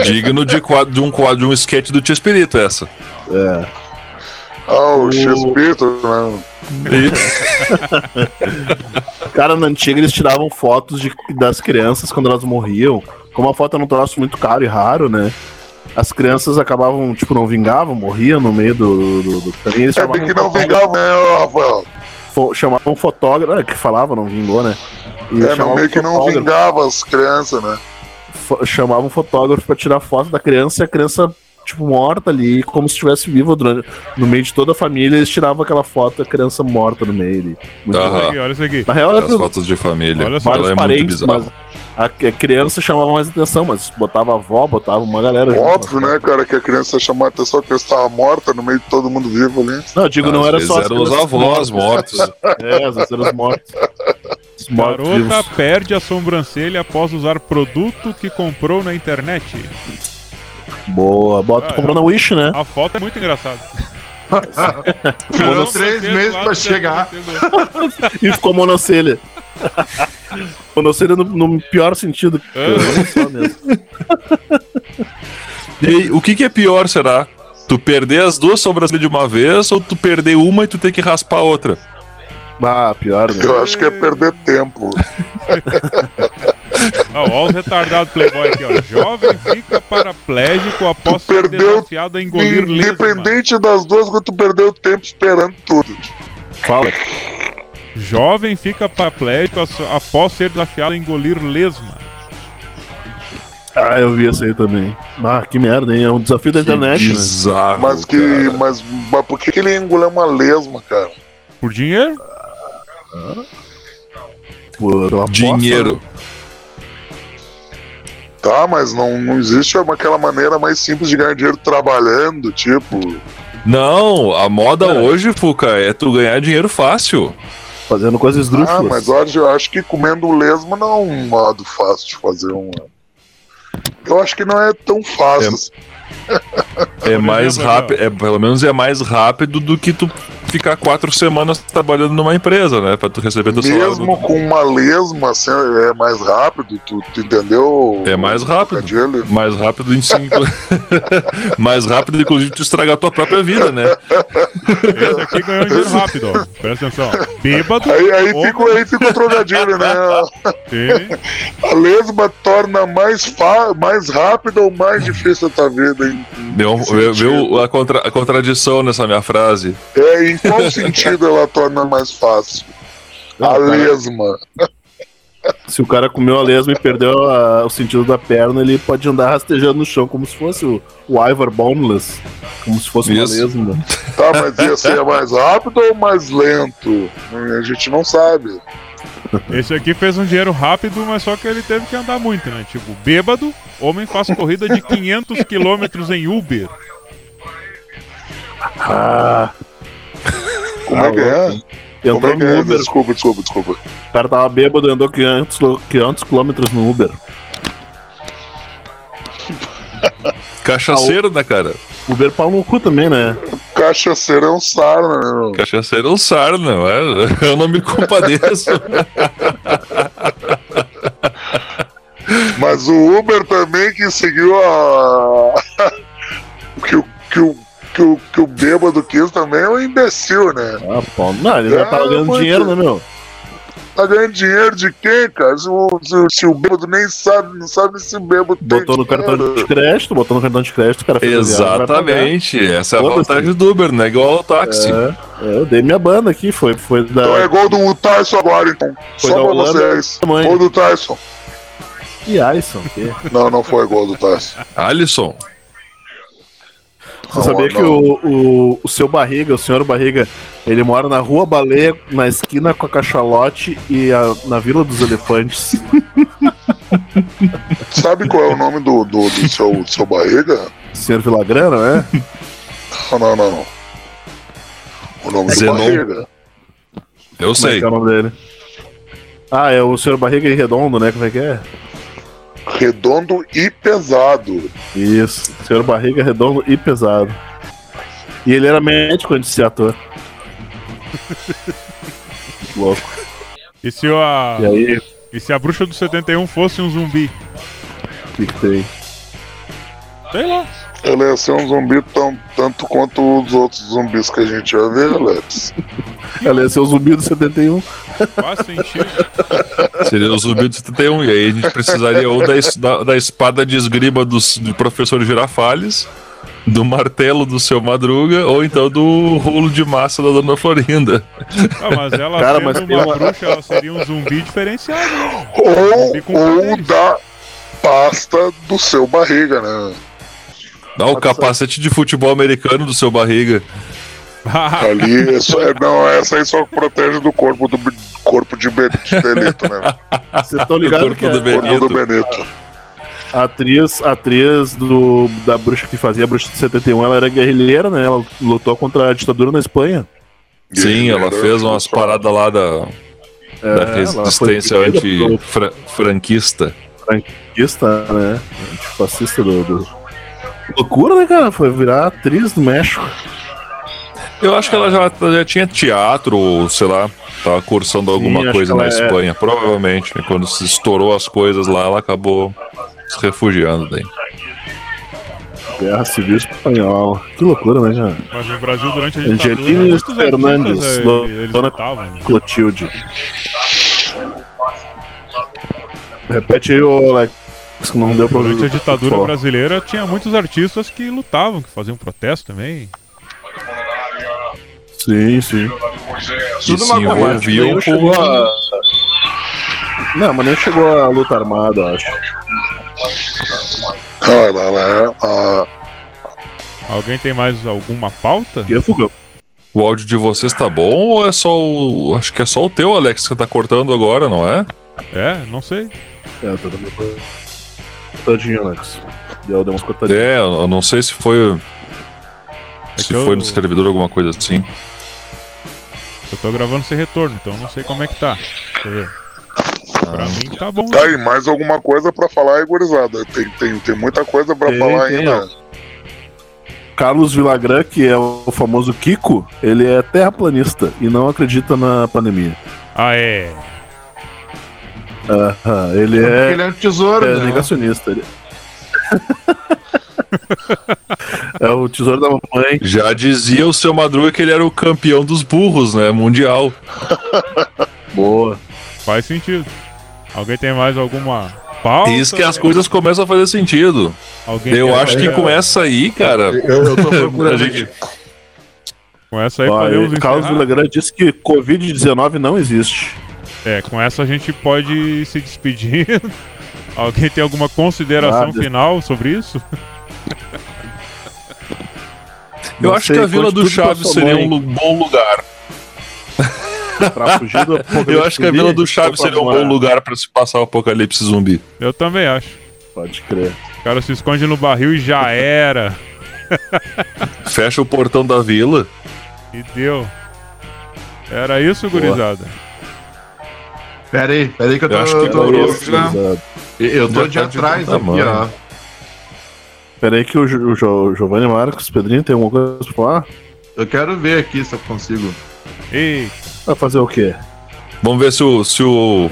Digno de, quadro, de um quadro, de um sketch do Tio Espírito, essa.
É.
Ah, o
O-
X-Pito, né? [LAUGHS]
Cara, na antiga eles tiravam fotos de, das crianças quando elas morriam. Como a foto era um troço muito caro e raro, né? As crianças acabavam, tipo, não vingavam, morriam no meio do, do, do. Eles
É que não
um fotógrafo-
vingava, né, Rafael?
Chamavam um fotógrafo, é, que falava, não vingou, né? E
É, meio
um
que não vingava as crianças, né?
chamavam um fotógrafo pra tirar foto da criança e a criança, tipo, morta ali, como se estivesse viva durante, no meio de toda a família, eles tiravam aquela foto da criança morta no meio ali. Muito
olha isso aqui.
Na real, era
As fotos de família.
Olha só,
Ela
vários
é muito bizarra.
a, criança chamava mais atenção, mas botava a avó, botava uma galera.
Óbvio, né, cara, que a criança chamar a atenção que estava morta no meio de todo mundo vivo ali.
Não, eu digo, não era só as
eram os avós mortos. [LAUGHS]
É, às vezes eram os mortos. Os mortos
Garota
vivos.
perde a sobrancelha após usar produto que comprou na internet.
Boa, bota,
Ah,
comprou na Wish, né?
A foto é muito engraçada. [LAUGHS] Com
três meses pra chegar. [LAUGHS]
E ficou monocelha. [LAUGHS] monocelha no, no pior sentido. Mesmo.
E aí, o que, que é pior, será? Tu perder as duas sobrancelhas de uma vez ou tu perder uma e tu ter que raspar a outra?
Ah, pior, né?
Eu acho que é perder tempo.
Ó, ó os retardados Playboy aqui, ó. Jovem fica paraplégico após
Tu
ser desafiado a engolir lesma.
Independente das duas, quando tu perdeu tempo esperando tudo.
Fala.
Jovem fica paraplégico após ser desafiado a engolir lesma.
Ah, eu vi isso aí também. Ah, que merda, hein? É um desafio da internet, né?
Bizarro.
Mas que.
cara.
Mas, mas por que, que ele ia engolir uma lesma, cara?
Por dinheiro?
Por uma aposta,
Dinheiro.
Tá, mas não, não existe aquela maneira mais simples de ganhar dinheiro trabalhando, tipo.
Não, a moda hoje, Fuca, é tu ganhar dinheiro fácil.
Fazendo coisas
Ah,
esdrúxulas.
mas hoje eu acho que comendo lesma não é um modo fácil de fazer uma. Eu acho que não é tão fácil.
É.
assim. [LAUGHS]
É mais rápido, é, pelo menos é mais rápido do que tu ficar quatro semanas trabalhando numa empresa, né? Pra tu receber teu salário.
Mesmo com uma lesma, assim, é mais rápido, tu, tu entendeu?
É mais rápido.
Trocadilho?
Mais rápido em cinco. [LAUGHS] mais rápido, inclusive, tu estragar a tua própria vida, né?
Esse aqui ganhou dinheiro rápido, ó. Presta atenção. Bêbado.
Aí, aí, fica, aí fica o trocadilho, né? A lesma torna mais, fa mais rápido ou mais difícil a tua vida?
Viu viu a, contra, a contradição nessa minha frase?
é, em qual [LAUGHS] sentido ela torna mais fácil?
Não,
a lesma.
Se o cara comeu a lesma e perdeu a- o sentido da perna, ele pode andar rastejando no chão, como se fosse o, o Ivor Boneless. Como se fosse
Isso.
uma lesma.
Tá, mas ia ser mais rápido ou mais lento? A gente não sabe.
Esse aqui fez um dinheiro rápido, mas só que ele teve que andar muito, né? Tipo, bêbado, homem faz corrida de 500 km em Uber.
Ah,
Como é que é? Como
entrou
é que
no
é?
Uber,
Desculpa, desculpa, desculpa.
o cara tava bêbado e andou 500, lo- 500 quilômetros no Uber. [LAUGHS]
Cachaceiro, né, cara?
Uber pau no cu também, né?
Cachaceiro é um sarna, né? meu?
Cachaceiro é um sarna, é? eu não me compadeço.
Mas o Uber também que seguiu a. [LAUGHS] que, o, que, o, que, o, que o bêbado quis também é um imbecil, né?
Ah, pau. Não, ele já
É,
tava ganhando
muito.
dinheiro, né, meu?
Tá ganhando dinheiro de quem, cara? Se o, se, o- se o bêbado nem sabe, não sabe se o bêbado tem
Botou no cartão
dinheiro.
de crédito, botou no cartão de crédito, o cara fez a viagem.
Exatamente. Essa é a vantagem do Uber, né? Igual ao táxi.
É, é, eu dei minha banda aqui, foi, foi da.
Então é igual do Tyson agora, então.
Foi
Só pra
Holanda,
vocês. Ou do Tyson.
E Alisson, que?
Não, não foi igual do Tyson.
Alisson.
Você sabia que o, o, o seu Barriga, o senhor Barriga, ele mora na Rua Baleia, na esquina com a Cachalote e a- na Vila dos Elefantes. [LAUGHS]
Sabe qual é o nome do, do, do seu, do seu barriga?
senhor Vilagrana, né?
Não, não, não. O nome
Zenon.
do barriga.
Eu
Como é
sei.
que é o nome dele? Ah, é o senhor Barriga e Redondo, né? Como é que é?
Redondo e pesado.
Isso, senhor Barriga Redondo e Pesado. E ele era médico antes de ser ator. [LAUGHS] Louco.
E se, a,
E aí,
e se a bruxa do 71 fosse um zumbi?
o que, que tem?
Sei lá.
Ele ia ser um zumbi tão, tanto quanto os outros zumbis que a gente já vê, Alex. [LAUGHS]
Ela ia ser o zumbi do 71.
Faz sentido.
Seria o zumbi do 71. E aí a gente precisaria ou da, da, da espada de esgrima dos, do professor Girafales, do martelo do seu Madruga, ou então do rolo de massa da dona Florinda.
Ah, mas ela
Cara, mas tem
uma
uma-
bruxa, ela seria um zumbi diferenciado. né?
Ou, ou da pasta do seu barriga, né?
Não, o capacete de futebol americano do seu barriga. [LAUGHS]
Ali, é só- é- não, essa aí só protege do corpo do corpo de, Be- de Benito, né?
Vocês estão ligados que
do
a,
Corpo do
Benito.
A atriz, a atriz do, da bruxa que fazia a bruxa de 71, ela era guerrilheira, né? Ela lutou contra a ditadura na Espanha.
Sim, ela fez umas paradas lá da, da
É, foi
resistência anti-franquista.
franquista, né? Antifascista do, do... Loucura, né, cara? Foi virar atriz do México.
Eu acho que ela já, já tinha teatro, ou sei lá, tava cursando alguma
acho
coisa na
é-
Espanha, provavelmente. Quando se estourou as coisas lá, ela acabou se refugiando daí.
Guerra Civil Espanhola. Que loucura, né, cara?
Mas no Brasil, durante a ditadura,
Angelina
muitos
Fernandes, Dona
né?
Clotilde. Repete aí, ô Alex, que não deu pra
Durante a ditadura brasileira, tinha muitos artistas que lutavam, que faziam protesto também.
Sim, sim.
Tudo uma coisa,
Não chegou a... Não, mas nem chegou a luta armada, acho.
Lá, ah,
Alguém tem mais alguma pauta?
Que fogão.
O áudio de vocês tá bom ou é só o. Acho que é só o teu, Alex, que tá cortando agora, não é?
É, não sei.
É, tá dando uma cortadinha, Alex. Deu, deu umas cortadinhas.
É, eu não sei se foi.
É
se
que eu-
foi no servidor alguma coisa assim.
Eu tô gravando sem retorno, então não sei como é que tá. Deixa eu ver. Pra mim tá bom.
tá aí, mais alguma coisa pra falar aí, gurizada. Tem, tem, tem muita coisa pra
Tem,
falar
tem,
ainda.
Carlos Villagrán, que é o famoso Kiko, ele é terraplanista e não acredita na pandemia.
Ah, é.
Aham, ele
Porque
é,
ele é um tesouro,
é
né?
negacionista. Ele... [LAUGHS] [LAUGHS] é o tesouro da mamãe.
Já dizia o seu Madruga que ele era o campeão dos burros, né? Mundial. [LAUGHS]
Boa.
Faz sentido. Alguém tem mais alguma pauta?
Isso que as coisas começam a fazer sentido.
Alguém
Eu acho que com essa aí, cara.
Eu, eu tô [LAUGHS]
A
procurando
gente.
Com essa aí
Ó,
podemos
Carlos. Villagrán disse que Covid-19 não existe.
É, com essa a gente pode se despedir. Alguém tem alguma consideração
de-
final sobre isso? [LAUGHS] [LAUGHS]
eu acho que a Vila do Chaves seria um bom lugar.
Pra fugir do
Eu acho que a Vila do Chaves seria um bom lugar pra se passar o apocalipse zumbi.
Eu também acho.
Pode crer.
O cara se esconde no barril e já era. [LAUGHS]
Fecha o portão da vila.
E deu. Era isso, gurizada?
Pera aí, pera aí que eu tô.
Eu acho que
eu tô, eu, eu tô de
tá
atrás
bom
aqui, ó.
Pera aí que o, Jo- o Jo- Giovanni Marcos, Pedrinho, tem alguma coisa pra falar?
Eu quero ver aqui se eu consigo.
Ei,
Vai fazer o quê?
Vamos ver se o, se o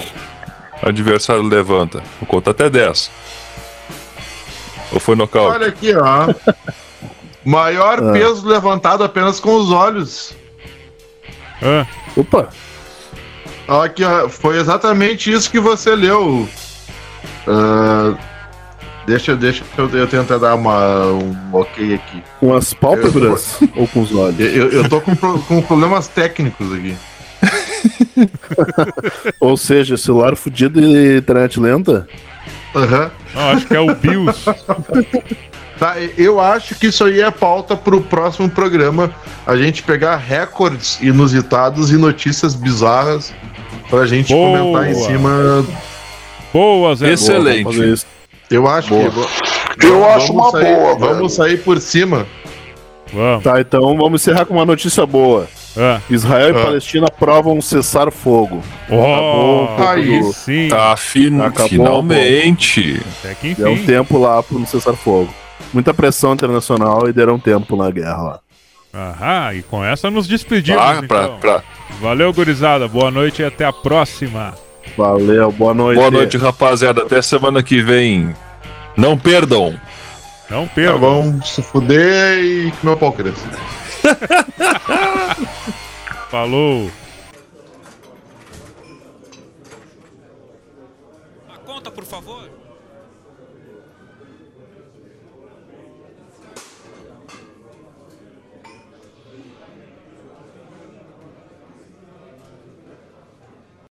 adversário levanta. Vou contar até 10. Ou foi nocaute?
Olha aqui, ó. [LAUGHS] Maior
Ah.
peso levantado apenas com os olhos.
ah,
Opa!
Aqui, ó, foi exatamente isso que você leu. Ah, deixa, deixa eu, eu tentar dar uma, um ok aqui.
Com as pálpebras ou com os olhos?
Eu, eu, eu tô com, pro- com problemas técnicos aqui. [LAUGHS]
Ou seja, celular fudido e internet lenta?
Aham.
não, acho que é o Bills. [LAUGHS]
Tá, eu acho que isso aí é pauta pro próximo programa. A gente pegar recordes inusitados e notícias bizarras pra gente
Boa.
comentar em cima.
Boa, Zé.
Excelente.
Isso.
Eu acho
Boa.
que.
Eu
vamos
acho uma
sair,
boa,
Vamos
velho.
sair por cima.
Vamos.
Tá, então vamos encerrar com uma notícia boa.
Ah.
Israel e
Ah.
Palestina aprovam cessar fogo.
Oh,
Acabou,
aí
tudo.
sim.
Tá, fin-
Acabou,
finalmente.
Até que
Deu um
enfim.
tempo lá pro não cessar fogo. Muita pressão internacional e deram tempo na guerra lá.
Aham, e com essa nos despedimos.
Ah, pra,
então.
pra-
Valeu, gurizada. Boa noite e até a próxima.
Valeu, boa noite.
Boa noite, rapaziada. Até semana que vem. Não perdam.
Não
Tá
perca.
bom, se fuder e que meu pau cresça.
Falou.
A conta, por favor.